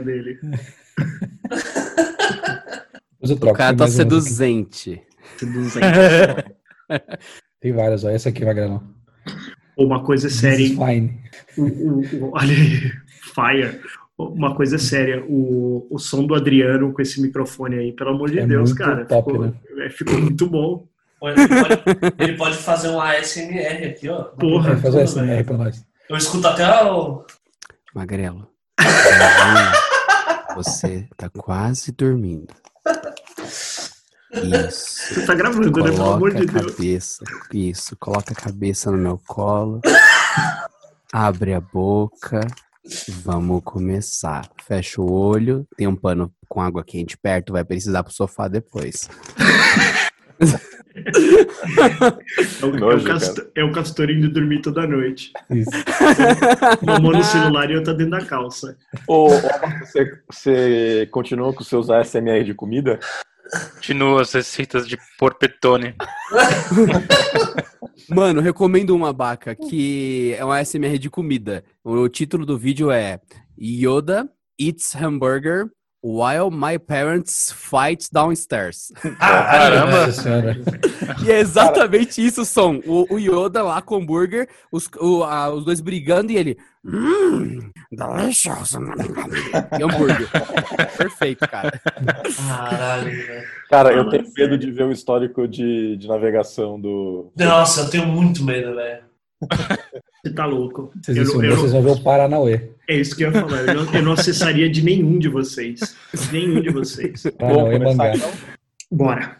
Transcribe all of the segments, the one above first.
senha dele. O cara tá seduzente. Seduzente. Tem várias, ó. Essa aqui, Magrelão. Uma coisa séria, fine. O, o- o- olha aí, fire. Uma coisa séria, o, o som do Adriano com esse microfone aí, pelo amor de É Deus, muito cara. top, ficou, né? é, ficou muito bom. Ele pode, ele pode fazer um ASMR aqui, ó. Porra, Vai fazer aí pra nós. Eu escuto até o. Magrelo. Você tá quase dormindo. Isso. Você tá gravando, né? Pelo Coloca amor de a Deus. cabeça. Isso. Coloca a cabeça no meu colo. Abre a boca. Vamos começar. Fecha o olho. Tem um pano com água quente perto. Vai precisar pro sofá depois. É o, é, Nojo, o é o Castor indo dormir toda noite. Isso. Uma mão no celular e outra dentro da calça. Ô, você, você continua com seus ASMR de comida? Continua as receitas de porpetone. Mano, recomendo uma baca que é um ASMR de comida. O título do vídeo é Yoda eats hamburger while my parents fight downstairs. Caramba! Nossa senhora. E é exatamente isso o som. O, o Yoda lá com o hambúrguer, os, o- a- os dois brigando e ele. Mmm, delicious. E hambúrguer. Perfeito, cara. Caralho. Cara, eu tenho medo de ver o histórico de, de navegação do. Nossa, eu tenho muito medo, velho. Você tá louco. Vocês, Eu, não- eu vocês não- vão ver o Paranauê. é isso que eu ia falar. Eu não, eu não acessaria de nenhum de vocês. Nenhum de vocês. Paranauê então? Bora.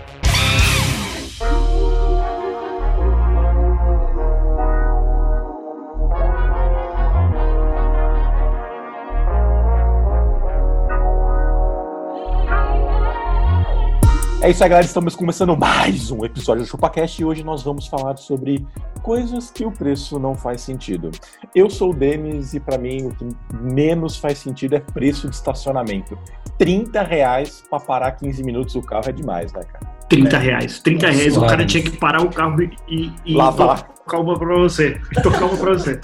É isso aí, galera. Estamos começando mais um episódio do ChupaCast e hoje nós vamos falar sobre coisas que o preço não faz sentido. Eu sou o Denis e pra mim o que menos faz sentido é preço de estacionamento. 30 reais pra parar 15 minutos o carro é demais, né, cara? 30 reais. 30 reais, o cara tinha que parar o carro e, e, e Lavar. tocar uma pra você. Tocar uma pra você.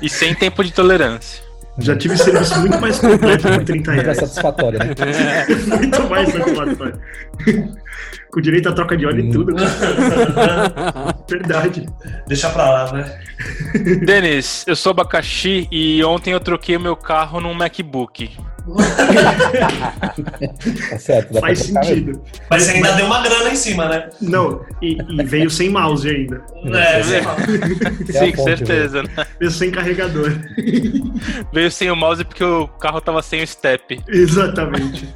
E sem tempo de tolerância. Já tive serviço muito mais completo por 30 Mega reais. satisfatório, né? muito mais satisfatório. Com direito a troca de óleo e tudo. Verdade. Deixa pra lá, né? Denis, eu sou abacaxi e ontem eu troquei o meu carro num MacBook. Tá certo. Dá Faz mesmo. sentido. Mas você ainda deu uma grana em cima, né? Não, e, e veio sem mouse ainda. É. É a Sim, com fonte, certeza. né? Veio sem carregador. Veio sem o mouse porque o carro tava sem o step. Exatamente.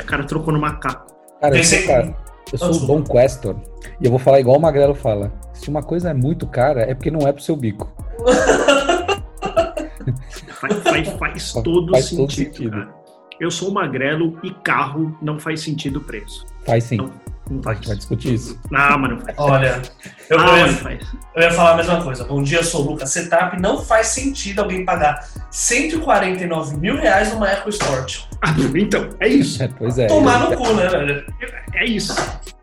O cara trocou no macaco. Cara, eu sou, cara, eu sou o Dom Questor e eu vou falar igual o Magrelo fala. Se uma coisa é muito cara, é porque não é pro seu bico. Faz, faz, faz todo Faz todo sentido, sentido. cara. Eu sou magrelo e carro não faz sentido o preço. Faz sim. Não, não A faz. gente vai discutir isso. Ah, mas não faz. Olha, eu, ah, ia, faz. eu ia falar a mesma coisa. Bom dia, sou o Lucas. Setup não faz sentido alguém pagar 149 mil reais numa EcoSport. Ah, então, é isso. É, pois é. Tomar no cu, né, velho? É isso.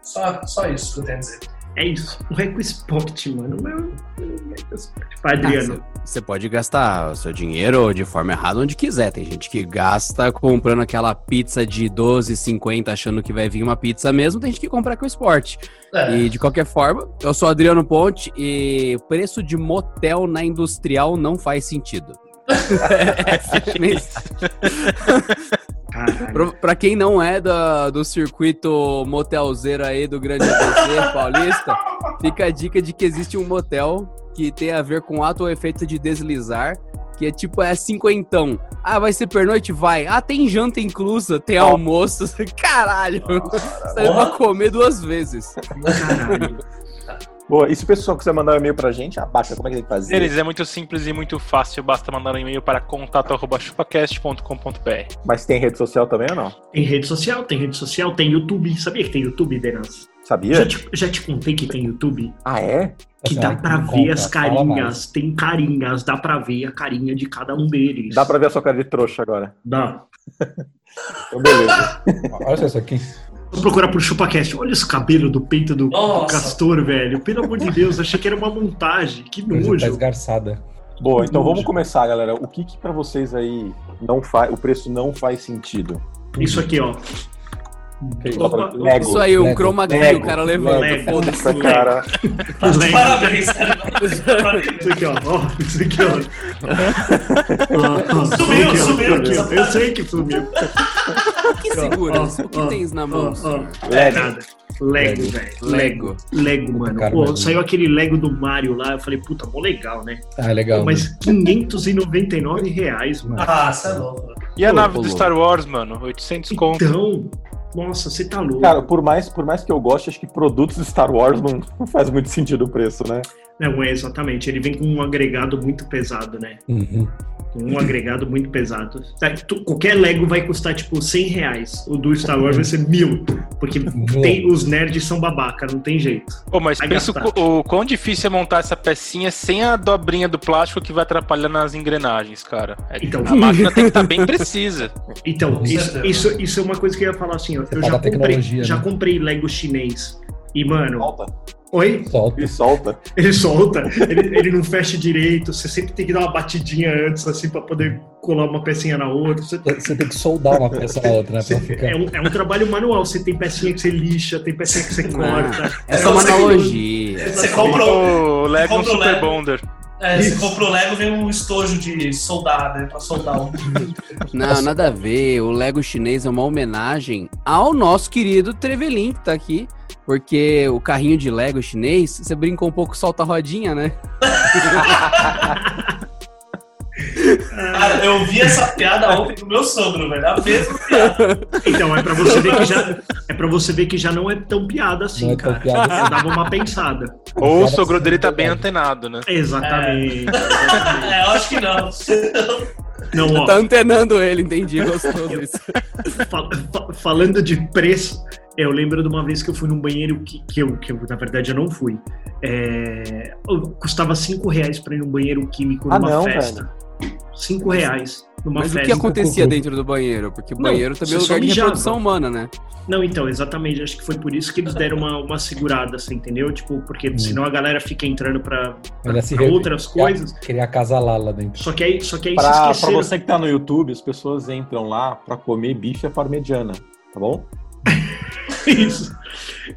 Só, só isso que eu tenho a dizer. É isso. O EcoSport, mano. Não é o EcoSport. Vai, Adriano. Você pode gastar o seu dinheiro de forma errada onde quiser. Tem gente que gasta comprando aquela pizza de 12,50 achando que vai vir uma pizza mesmo. Tem gente que compra com o esporte. É. E de qualquer forma, eu sou Adriano Ponte e preço de motel na industrial não faz sentido. Pra quem não é da- do circuito motelzeiro aí do Grande ABC paulista, fica a dica de que existe um motel que tem a ver com ato ou efeito de deslizar, que é tipo, é cinquentão. Ah, vai ser pernoite? Vai. Ah, tem janta inclusa, tem almoço. Caralho, você vai comer duas vezes. Caralho. Boa, e se o pessoal quiser mandar um e-mail pra gente, abaca, como é que tem que fazer? Eles é muito simples e muito fácil, basta mandar um e-mail para contato.chupacast.com.br. Mas tem rede social também ou não? Tem rede social, tem rede social, tem YouTube. Sabia que tem YouTube, Denas? Sabia? Já te, já te contei que tem YouTube? Ah, é? Que dá ó, pra ver conta, as carinhas, tem carinhas, dá pra ver a carinha de cada um deles. Dá pra ver a sua cara de trouxa agora. Dá. Então, beleza. Olha só isso aqui. Vou procurar pro ChupaCast. Olha esse cabelo do peito do, do castor, velho. Pelo amor de Deus, achei que era uma montagem. Que Coisa tá nojo. esgarçada. Boa, então Nojo. vamos começar, galera. O que que pra vocês aí não faz, o preço não faz sentido? Isso aqui, ó. Lego. Isso aí, um Lego, chroma key, Lego, o cara levanta. Foda-se. Essa cara. Parabéns, cara. Isso aqui, ó. ó. Isso aqui, ó. Sumiu, Aqui, sumiu. Aqui, ó. Eu sei que sumiu. O que seguras? Ó, O que ó, tens na mão? ó. Lego. Nada. Lego, velho. Lego. Lego, mano. Cara, Pô, saiu aquele Lego do Mario lá. Eu falei, puta, mó legal, né? Ah, legal. Pô, mas 599 reais, mano. Ah, você é louco. E a Pô, nave pô, do. Star Wars, mano? 800 conto. Então, nossa, você tá louco. Cara, por mais, por mais que eu goste, acho que produtos de Star Wars não, não faz muito sentido o preço, né? Não, é exatamente. Ele vem com um agregado muito pesado, né? Uhum. Um agregado muito pesado. Tá, tu- Qualquer Lego vai custar, tipo, 100 reais. O do Star Wars vai ser mil. Porque tem- os nerds são babaca, não tem jeito. Pô, mas Vai pensa o, quão difícil é montar essa pecinha sem a dobrinha do plástico que vai atrapalhar nas engrenagens, cara. É- Então. a máquina tem que estar bem precisa. Então, isso, isso, isso é uma coisa que eu ia falar assim, ó. Eu fala já comprei, já né? comprei Lego chinês. E, mano, Solta. oi? Solta. E solta. Ele solta, ele, ele não fecha direito, você sempre tem que dar uma batidinha antes, assim, pra poder colar uma pecinha na outra. Você- Você tem que soldar uma peça na outra, né? Pra ficar. é, um, é um trabalho manual, você tem pecinha que você lixa, tem pecinha que você corta. É só uma Você- analogia. Você compra o. Lego compra Super Lego. Bonder. É, você compra o Lego, vem um estojo de soldar, né? Pra soldar um. Não, nada a ver. O Lego chinês é uma homenagem ao nosso querido Trevelin, que tá aqui. Porque o carrinho de Lego chinês, você brinca um pouco, solta a rodinha, né? Cara, eu vi essa piada ontem com meu sogro, velho. A mesma piada. Então, é pra você ver que já, é pra você ver que já não é tão piada assim, é cara. piada assim. Eu dava uma pensada. Ou o sogro dele tá bem antenado, né? Exatamente. É, eu acho que não. Não, ó, Tá antenando ele, entendi, gostou disso. fa- fa- falando de preço, eu lembro de uma vez que eu fui num banheiro que, que, eu, que eu, na verdade, eu não fui. É, custava 5 reais pra ir num banheiro químico Ah, numa não, festa. 5 reais numa Mas o festa. que acontecia dentro do banheiro? Porque o Não, banheiro também é lugar de reprodução humana, né? Não, então, exatamente. Acho que foi por isso que eles deram uma, uma segurada, assim, entendeu? Tipo, porque Hum. senão a galera fica entrando pra, pra re- outras coisas. Queria acasalar lá dentro. Só que aí, só que aí se Pra, pra você que tá no YouTube, as pessoas entram lá pra comer bife à parmegiana, tá bom? Isso.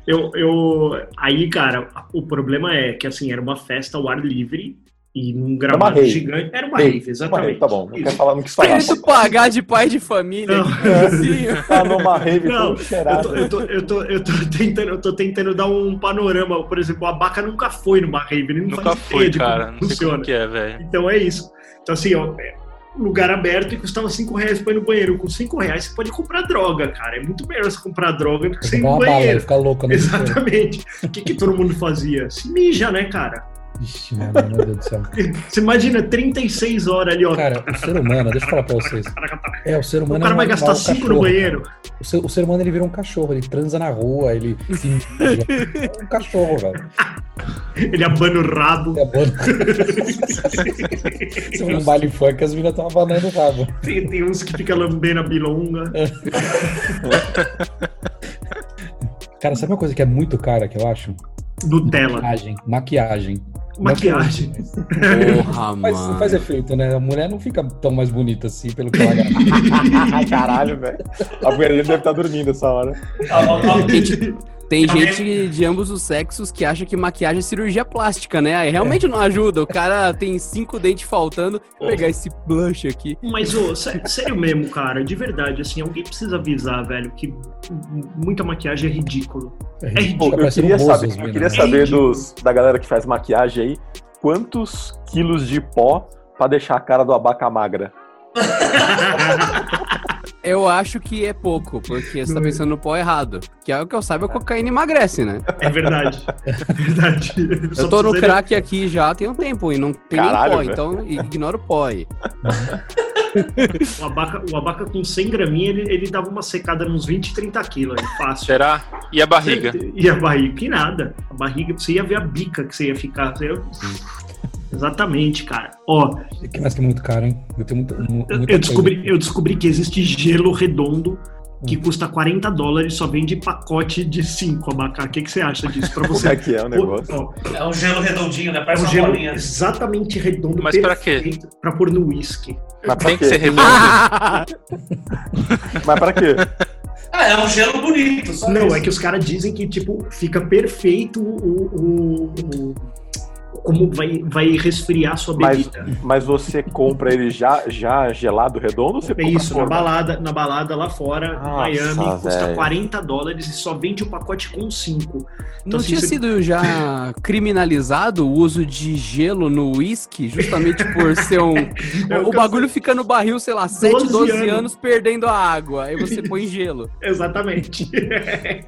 Eu, eu, aí, cara, o problema é que assim, era uma festa ao ar livre e num gramado rave. gigante. Era uma Rave, rave, exatamente. Tá bom, não quer falar, não quis falar. Querendo pagar de pai de família. Não. Assim, Tá numa rave Não, Eu tô, eu, tô, eu, tô, eu, tô tentando, eu tô tentando dar um panorama. Por exemplo, a Baca nunca foi numa rave, ele não Nunca faz foi, ideia de como cara. Não sei funciona. como que é, velho. Então é isso. Então, assim, ó, é lugar aberto e custava 5 reais pra ir no banheiro. Com 5 reais você pode comprar droga, cara. É muito melhor você comprar droga do que você ir no uma bala banheiro. ficar louco. Né? Exatamente. O que, que todo mundo fazia? Se mija, né, cara? Ixi, mano, meu Deus do céu. Você imagina 36 horas ali, ó. Cara, o ser humano, deixa eu falar pra vocês. É, o ser o humano cara é um vai animal gastar 5 no banheiro. O ser, o ser humano ele vira um cachorro, ele transa na rua, ele se. É um cachorro, velho. Ele abana o rabo. É bom. Se for um baile funk, as meninas estão abanando o rabo. Tem, tem uns que fica lambendo a bilonga. Cara, sabe uma coisa que é muito cara que eu acho? Nutella. Maquiagem. Maquiagem. Maquiagem. Porra, mano. faz efeito, né? A mulher não fica tão mais bonita assim, pelo que ela. Caralho, velho. A mulher deve estar dormindo essa hora. Ah, ah, ah, Gente, tem gente de ambos os sexos que acha que maquiagem é cirurgia plástica, né? Aí realmente não ajuda. O cara tem cinco dentes faltando. Vou pegar esse blush aqui. Mas, ô, sé- sério mesmo, cara, de verdade, assim, alguém precisa avisar, velho, que muita maquiagem é ridículo. É É ridículo, Pô, eu queria saber, eu queria né? saber dos, da galera que faz maquiagem aí, quantos quilos de pó pra deixar a cara do abaca magra? Eu acho que é pouco, porque você tá pensando no pó errado. Que é o que eu saiba, a cocaína emagrece, né? É verdade. É verdade. Eu tô no crack aqui já tem um tempo e não tem Caralho, nem pó, velho. então ignora o pó aí. O abaca, o abaca com 100 graminhas, ele, ele dava uma secada nos 20, 30 quilos, fácil. Será? E a barriga? E a barriga? Que nada. A barriga, você ia ver a bica que você ia ficar. Você ia- Exatamente, cara. Ó, Que mais que é muito caro, hein? Eu muito, eu, muita eu descobri, coisa. eu descobri que existe gelo redondo que custa 40 dólares só vende pacote de 5 abacá. O que, que você acha disso? Pra Como você. é que é o negócio? Ó, É um gelo redondinho, né? é Parece um uma gelo bolinha. exatamente redondo. Mas pra quê? Pra pôr no whisky. Mas pra Tem que quê? ser redondo. Mas pra quê? Ah, é um gelo bonito. Só Não, isso. é que os caras dizem que, tipo, fica perfeito o. o- o- como vai, vai resfriar a sua Mas, bebida. mas você compra ele já, já gelado redondo ou você É isso, na balada, na balada lá fora, Nossa, Miami, custa velho. 40 dólares e só vende o pacote com 5. Não assim, tinha você- sido já criminalizado o uso de gelo no uísque, justamente por ser um. É o o bagulho fica no barril, sei lá, 7, 12 12 anos. anos. perdendo a água. Aí você põe gelo. Exatamente.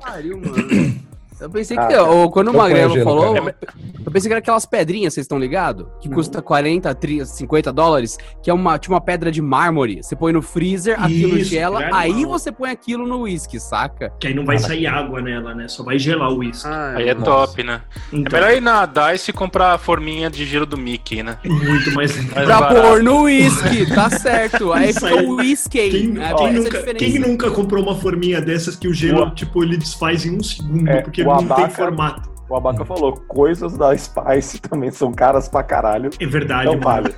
Pariu, mano. Eu pensei que. Ah, ó, quando o eu ponho Magrelo gelo, falou, cara. eu pensei que era aquelas pedrinhas, vocês estão ligados? Que custa 40, 30, 50 dólares, que é uma, tipo uma pedra de mármore. Você põe no freezer, aquilo Isso, gela, é aí você põe aquilo no uísque, saca? que aí não vai sair água nela, né? Só vai gelar o uísque. Aí é Nossa. top, né? É Então, melhor ir na DICE e comprar a forminha de gelo do Mickey, né? muito mais Mais Pra barato. pôr no uísque, tá certo. Aí Isso fica o whisky. Quem, É, quem nunca, quem nunca comprou uma forminha dessas que o gelo, O- tipo, ele desfaz em um segundo, É, porque não tem abaca- formato. O Abaca falou, coisas da Spice também são caras pra caralho. É verdade, Não mano. vale.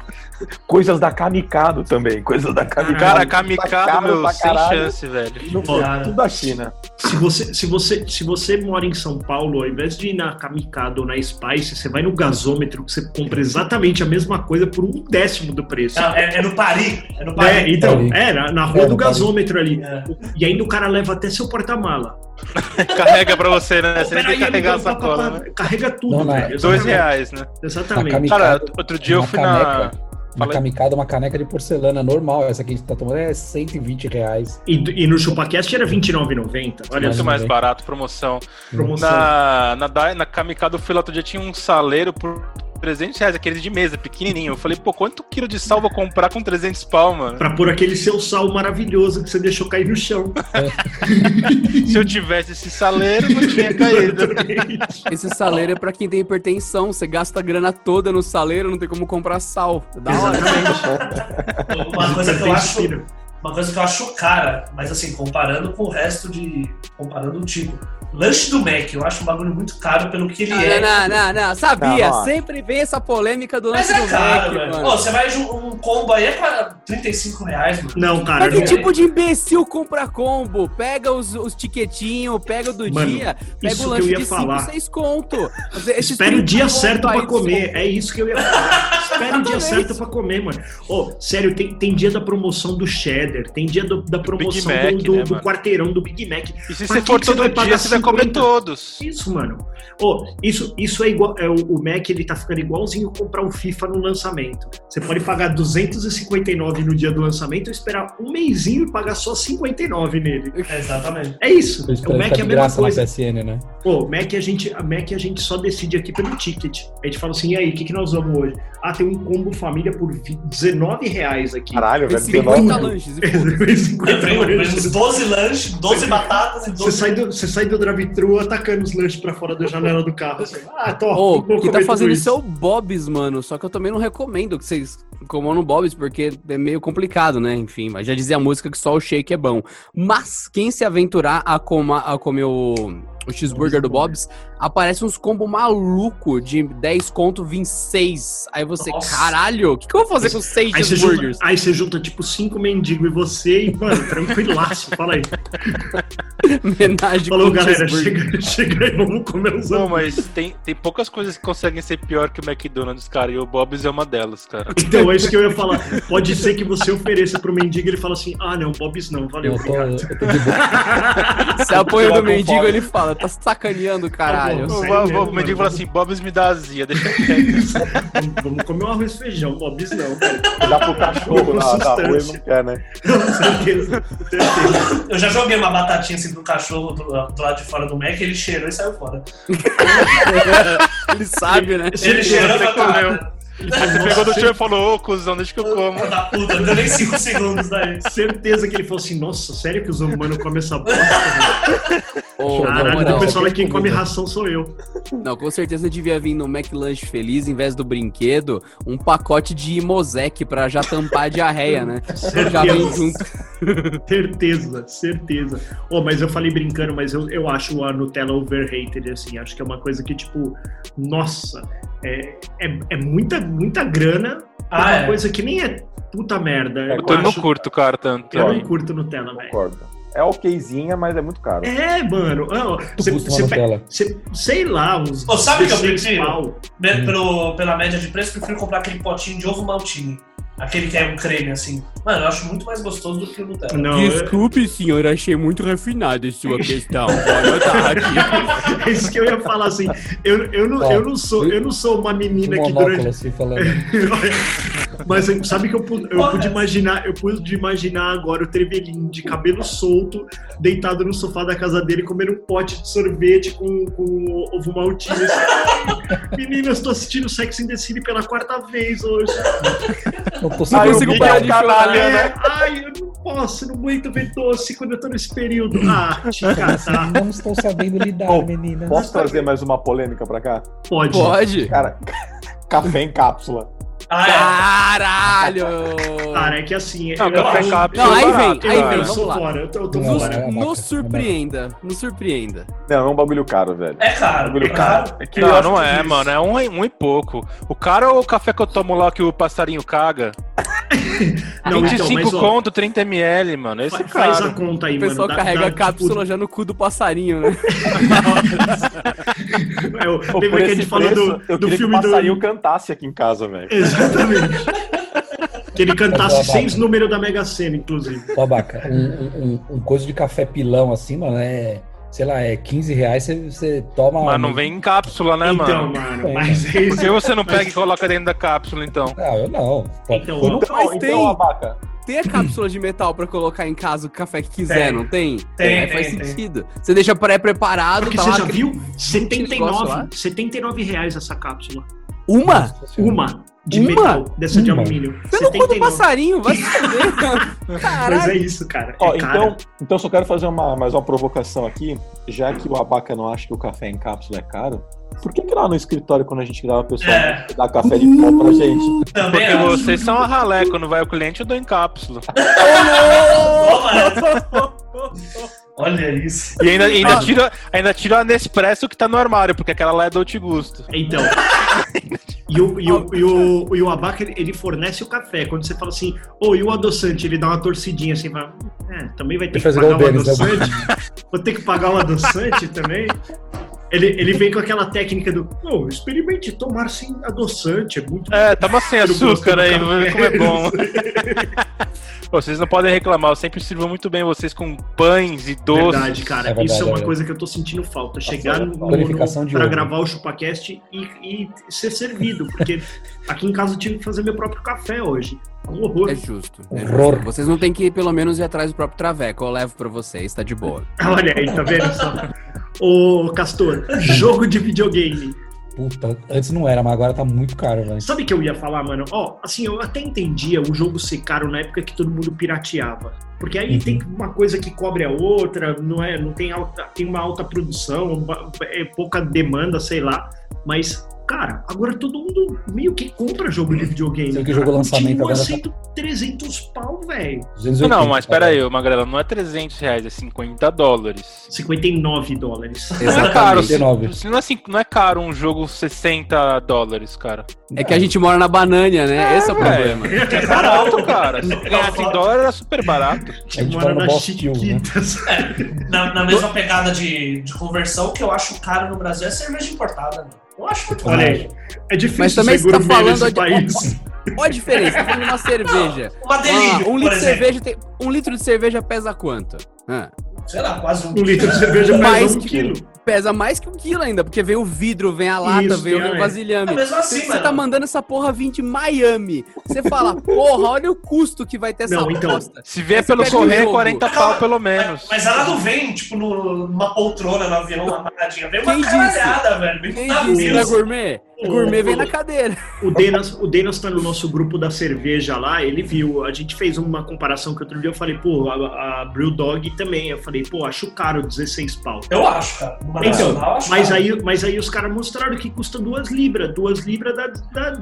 Coisas da Kamikado também. Coisas da Kamikado. Cara, Tá Kamikado, caro meu, sem caralho. chance, velho. Não, Cara. tudo da China. Se você, se, você, se você mora em São Paulo, ao invés de ir na Kamikado ou na Spice, você vai no gasômetro, que você compra exatamente a mesma coisa por um décimo do preço. Não, é, é no Paris. É no É, Paris. então, Ali. é, na, na rua É, do no Paris. gasômetro ali. É. E ainda o cara leva até seu porta-mala. Carrega pra você, né? Você nem tem que carregar a sacola, né? Carrega tudo, Não, não, velho. Dois reais, né? Exatamente. Cara, outro dia eu uma fui na. caneca, Uma kamikado, uma caneca de porcelana normal. Essa que a gente tá tomando é 120 reais. E, e no ChupaCast era R$29,90. Olha Muito mais bem. barato, promoção. Promoção. Na, na, na Kamikado eu fui lá outro dia, tinha um saleiro por 300 reais, aquele de mesa, pequenininho. Eu falei, pô, quanto quilo de sal vou comprar com 300 pau, mano? Pra pôr aquele seu sal maravilhoso que você deixou cair no chão. Se eu tivesse esse saleiro, não tinha caído. Esse saleiro é pra quem tem hipertensão. Você gasta a grana toda no saleiro, não tem como comprar sal. Da hora. Uma coisa que eu acho. Uma coisa que eu acho cara, mas assim, comparando com o resto de. Comparando o tipo. Lanche do Mac, eu acho um bagulho muito caro pelo que ele Não, é. não, não, não, sabia. Não, ó. Sempre vem essa polêmica do Mas é do caro, Mac, velho. mano. Ô, você vai ju- um combo aí é pra 35 reais, mano. Não, cara. Mas que não- tipo de imbecil compra combo? Pega os, os tiquetinhos, pega o do Mano, dia, pega isso o que lanche eu ia de 5, falar. 6 conto. Espere o 30 dia certo pra comer. desconto. É isso que eu ia falar. Espere o dia certo pra comer, mano. Ô, sério, tem, tem dia da promoção do cheddar, tem dia do- da promoção Mac, do, do- né, do quarteirão do Big Mac. E se Pra você que for que você vai todo pagar dia, você vai comer 50? todos. Isso, mano. Ô, isso, isso é igual. É, o, Mac ele tá ficando igualzinho comprar um FIFA no lançamento. Você pode pagar 259 no dia do lançamento ou esperar um mêsinho e pagar só 59 nele. É, exatamente. É isso. O esperando Mac é a mesma graça na coisa. PSN, né? Pô, Mac a gente, a Mac a gente só decide aqui pelo ticket. A gente fala assim, e aí, o que, que nós vamos hoje? Ah, tem um combo família por 20 19 reais aqui. Caralho, velho. 50 19. lanches. Foda-se. Vem 50 Eu tenho lanches. uns 12 lanches, 12 batatas e Você 12. sai, do, você sai do drive-thru atacando os lanches pra fora da janela do carro. Assim, ah, tô, Ô, vou quem tá fazendo isso é o Bob's, mano. Só que eu também não recomendo que vocês comam no Bob's, porque é meio complicado, né? Enfim, mas já dizia a música que só o shake é bom. Mas quem se aventurar a, coma, a comer o, o cheeseburger do Bob's, aparece uns combo maluco de 10 conto, 26. Aí você, Nossa. caralho, o que, que eu vou fazer com 6 Aí você, junta, cheeseburgers? aí você junta tipo cinco mendigos e você e, mano, tranquilaço. Fala aí. Homenagem Falou, com galera, chega, chega aí, vamos comer os Não, mas tem, tem poucas coisas que conseguem ser pior que o McDonald's, cara. E o Bob's é uma delas, cara. Então, é isso que eu ia falar. Pode ser que você ofereça pro mendigo e ele fala assim: ah, não, Bob's não, valeu, Eu tô, obrigado. eu tô de boa. Você apoia do mendigo, fome. ele fala, tá sacaneando, caralho. Tá bom. O, mendigo mano. fala assim: Bob's me dá azia, deixa quieto. Vamos- Vamos comer um arroz e feijão, Bob's não. cara. Dá pro cachorro na, na rua e não quer, né? Certeza, certeza. Eu já joguei uma batatinha assim pro cachorro do, do lado de fora do Mac, ele cheirou e saiu fora. Ele sabe, né? Ele cheirou você pra caralho. comeu. Você pegou do chão e falou: Ô, cuzão, deixa que eu como. Da puta, não deu nem 5 segundos daí. Certeza que ele falou assim: nossa, sério que os humanos comem essa bosta? na Caralho, moral, o pessoal aqui tem come ração sou eu. Não, com certeza devia vir no McLanche Feliz, em vez do brinquedo, um pacote de Imosec pra já tampar a diarreia, né? Já vem junto. Certeza, certeza. Oh, mas eu falei brincando, mas eu, eu acho a Nutella overrated, assim. Acho que é uma coisa que, tipo, nossa, é, é, é muita, muita grana. Ah, uma é. coisa que nem é puta merda. É, Eu, Eu tô não acho, curto, cara, tanto. eu não curto Nutella, velho. Concordo. É okzinha, mas é muito caro. É, mano. Você, Nutella? você- sei lá, uns. Ô, sabe o que eu 16 prefiro? Hum. pelo- pela média de preço, prefiro comprar aquele potinho de ovo maltine. Aquele que é um creme, assim. Mano, eu acho muito mais gostoso do que o Nutella. Não, é- Desculpe, senhor, achei muito refinada a sua questão. É isso que eu ia falar assim. Eu, eu, não, Ó, eu, não, sou, eu não sou uma Um menina que durante. assim falando. Mas sabe que eu, pude- eu pude imaginar, eu pude imaginar agora o Trevelin de cabelo solto, deitado no sofá da casa dele, comendo um pote de sorvete com, com ovo maltine. assim. Meninas, tô assistindo Sex and the City pela quarta vez hoje. Não tô Não consigo o parar de é. chorar, É, né? ai, eu não posso, não aguento ver doce quando eu tô nesse período. Ah, te catar. Não estou sabendo lidar, menina. Posso trazer mais uma polêmica pra cá? Pode. Pode? Cara, café em cápsula. Ah, é. Caralho! Cara, é que assim. Não, eu, café eu- cápsula Não, aí é vem, aí eu, vem, eu sou fora, eu tô, eu tô Não, Nos, fora. é nos surpreenda, nos surpreenda. Não, é um bagulho caro, velho. É caro. Bagulho É caro. caro. É que Não, eu não é, isso- mano. É um, um e pouco. O cara ou o café que eu tomo lá que o passarinho caga? Não, 25 então, mas, ó, conto, 30 ml, mano. Esse é faz a caro. conta aí, O pessoal mano. dá- carrega dá, a cápsula tipo, já no cu do passarinho, né? É, eu- Pô, lembra que a gente falou do, eu do filme que o passarinho do. cantasse aqui em casa, velho. Exatamente. que ele cantasse seis Baca. números da Mega Sena, inclusive. Ó, Baca, um, um, um- um coisa de café pilão assim, mano, é. Sei lá, é 15 reais, você, você toma. Mas não vem em cápsula, né, então, mano? mano, É. mas é isso. Por que você não pega e coloca dentro da cápsula, então? Ah, eu não. Então, eu não- Então, Mas então tem. abaca. Tem a cápsula de metal pra colocar em casa o café que quiser, Tem. não tem? Tem, Aí faz tem, tem. sentido. Você deixa pré-preparado, Porque tá você lá já viu? 20 negócio 79, lá. 79 reais essa cápsula. Uma? Uma de Uma? metal, dessa de Uma? alumínio. Você no cu do 79. passarinho, vai se fuder. Mas é isso, cara. Ó, é então, então só quero fazer uma, mais uma provocação aqui. Já que o abaca não acha que o café em cápsula é caro, por que, que lá no escritório, quando a gente grava, o pessoal É. dá café de pó pra gente? Também Porque acho. vocês são a ralé. Quando vai o cliente, eu dou em cápsula. Olha isso. E ainda, ainda, Ah. tira, ainda tira a Nespresso que tá no armário, porque aquela lá é Dolce Gusto. Então. E o, e, o, e, o, e o abaca, ele- fornece o café. Quando você fala assim, ô, e o adoçante? Ele dá uma torcidinha assim, fala, é, também vai ter Ele que pagar o Denis, né? adoçante? Vou ter que pagar o adoçante também? Ele, ele vem com aquela técnica do, não, experimente tomar sem adoçante, é muito É, toma sem açúcar aí, café. vamos ver como é bom. Pô, vocês não podem reclamar, eu sempre sirvo muito bem vocês com pães e doces. Verdade, cara. É verdade, isso é uma é. coisa que eu tô sentindo falta. Chegar Nossa, no, no, pra gravar o ChupaCast e, e ser servido. Porque aqui em casa eu tive que fazer meu próprio café hoje. Um horror. É justo. É Horror. justo. Vocês não tem que ir, pelo menos, ir atrás do próprio Traveco. Eu levo pra vocês, tá de boa. Olha aí, tá vendo só? Ô, Castor, jogo de videogame. Puta, antes não era, mas agora tá muito caro, velho. Sabe o que eu ia falar, mano? Ó, assim, eu até entendia o jogo ser caro na época que todo mundo pirateava. Porque aí Uhum. tem uma coisa que cobre a outra, não é, não tem alta, tem uma alta produção, é pouca demanda, sei lá. Mas Cara, agora todo mundo meio que compra jogo de videogame. Sei que jogo lançamento agora tá- sendo 300 pau, velho. 280, Não, mas tá pera aí, Magrela, não é 300 reais, é 50 dólares. 59 dólares. Não é caro, Exatamente. se, 19. se não, é, não é caro um jogo 60 dólares, cara. É que a gente mora na banânia, né? Esse é o problema. É barato, cara. Se ganhasse em dólar era super barato. A gente mora no Boss Hill, né? Chiquitas. Na, na mesma pegada de, de conversão, o que eu acho caro no Brasil é cerveja importada, mano. Eu acho muito Olha aí. É difícil Mas também você tá falando nesse de- país. Olha a diferença, tá falando de uma cerveja. Uma delícia, Ah, um, litro de cerveja tem, um litro de cerveja pesa quanto? Ah, Sei lá, quase um, Um litro de cerveja mais um que- quilo. Pesa mais que um quilo ainda, porque vem o vidro, vem a lata, Isso, vem o vasilhame. É mesmo assim, Você mano. tá mandando essa porra vir de Miami. Você fala, porra, olha o custo que vai ter essa Não, então, bosta. Se vier pelo correio, jogo. 40 pau pelo menos. Mas ela não vem, tipo, no- numa poltrona no avião, amarradinha. Vem uma Quem disse? caralhada, velho. Vem Quem na disse mesa. gourmet? Gourmet vem na cadeira. O Denas, o Denas tá no nosso grupo da cerveja lá, ele viu. A gente fez uma comparação que outro dia eu falei, pô, a, a Brewdog também. Eu falei, pô, acho caro 16 pau. Eu acho, cara. Então, acho mas caro. aí, mas aí os caras mostraram que custa 2 libras. 2 libras dá, dá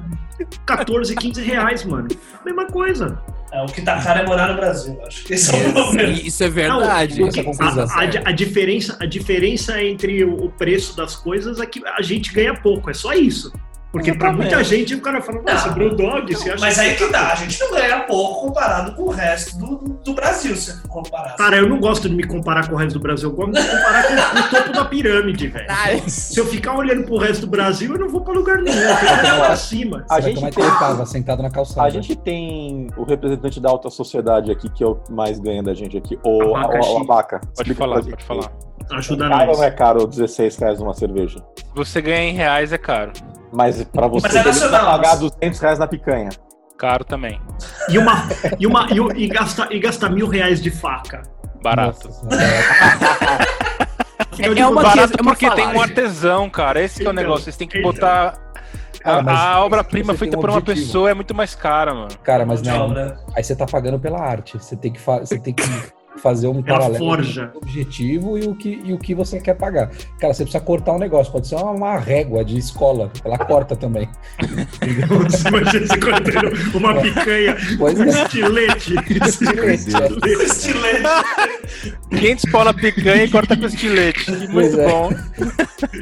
14, 15 reais, mano. Mesma coisa. É, o que tá caro é morar no Brasil, acho. que Esse é o problema. Isso é verdade. Não, o a, a- a diferença, a diferença entre o, o preço das coisas é que a gente ganha pouco, é só isso. Porque pra Exatamente. muita gente o cara fala, nossa, Não, Brewdog, você acha Mas aí que tá tá, a gente não ganha pouco comparado com o resto do, do Brasil, se for comparar. Cara, eu não gosto de me comparar com o resto do Brasil, eu gosto de me comparar com o topo da pirâmide, velho. Se eu ficar olhando pro resto do Brasil, eu não vou pra lugar nenhum, eu olhar pra cima. A gente tem- casa, sentado na calçada. A gente tem o representante da alta sociedade aqui, que é o mais ganha da gente aqui, o Abaca. Pode falar, pode falar. Ajuda É caro ou nós. não é caro 16 reais numa cerveja? Você ganha em reais é caro. Mas pra você Mas é nacional, pagar mas- 200 reais na picanha. Caro também. E, uma, e, uma, e, e, gastar, e gastar mil reais de faca. Barato. É digo, uma Barato é uma porque tem um artesão, cara. Esse que é o Então, negócio. Vocês têm que então. botar. A, Cara, mas a obra-prima feita um por uma pessoa é muito mais cara, mano. Cara, mas não. né? Aí você tá pagando pela arte. Você tem que, você tem que fazer um paralelo forja. entre o objetivo e o, que, e o que você quer pagar. Cara, você precisa cortar um negócio. Pode ser uma, uma régua de escola. Ela corta também. Imagina você cortando uma picanha Pois com é. estilete. Estilete. Estilete. 500 pau na picanha e corta com estilete. Pois Muito é. bom.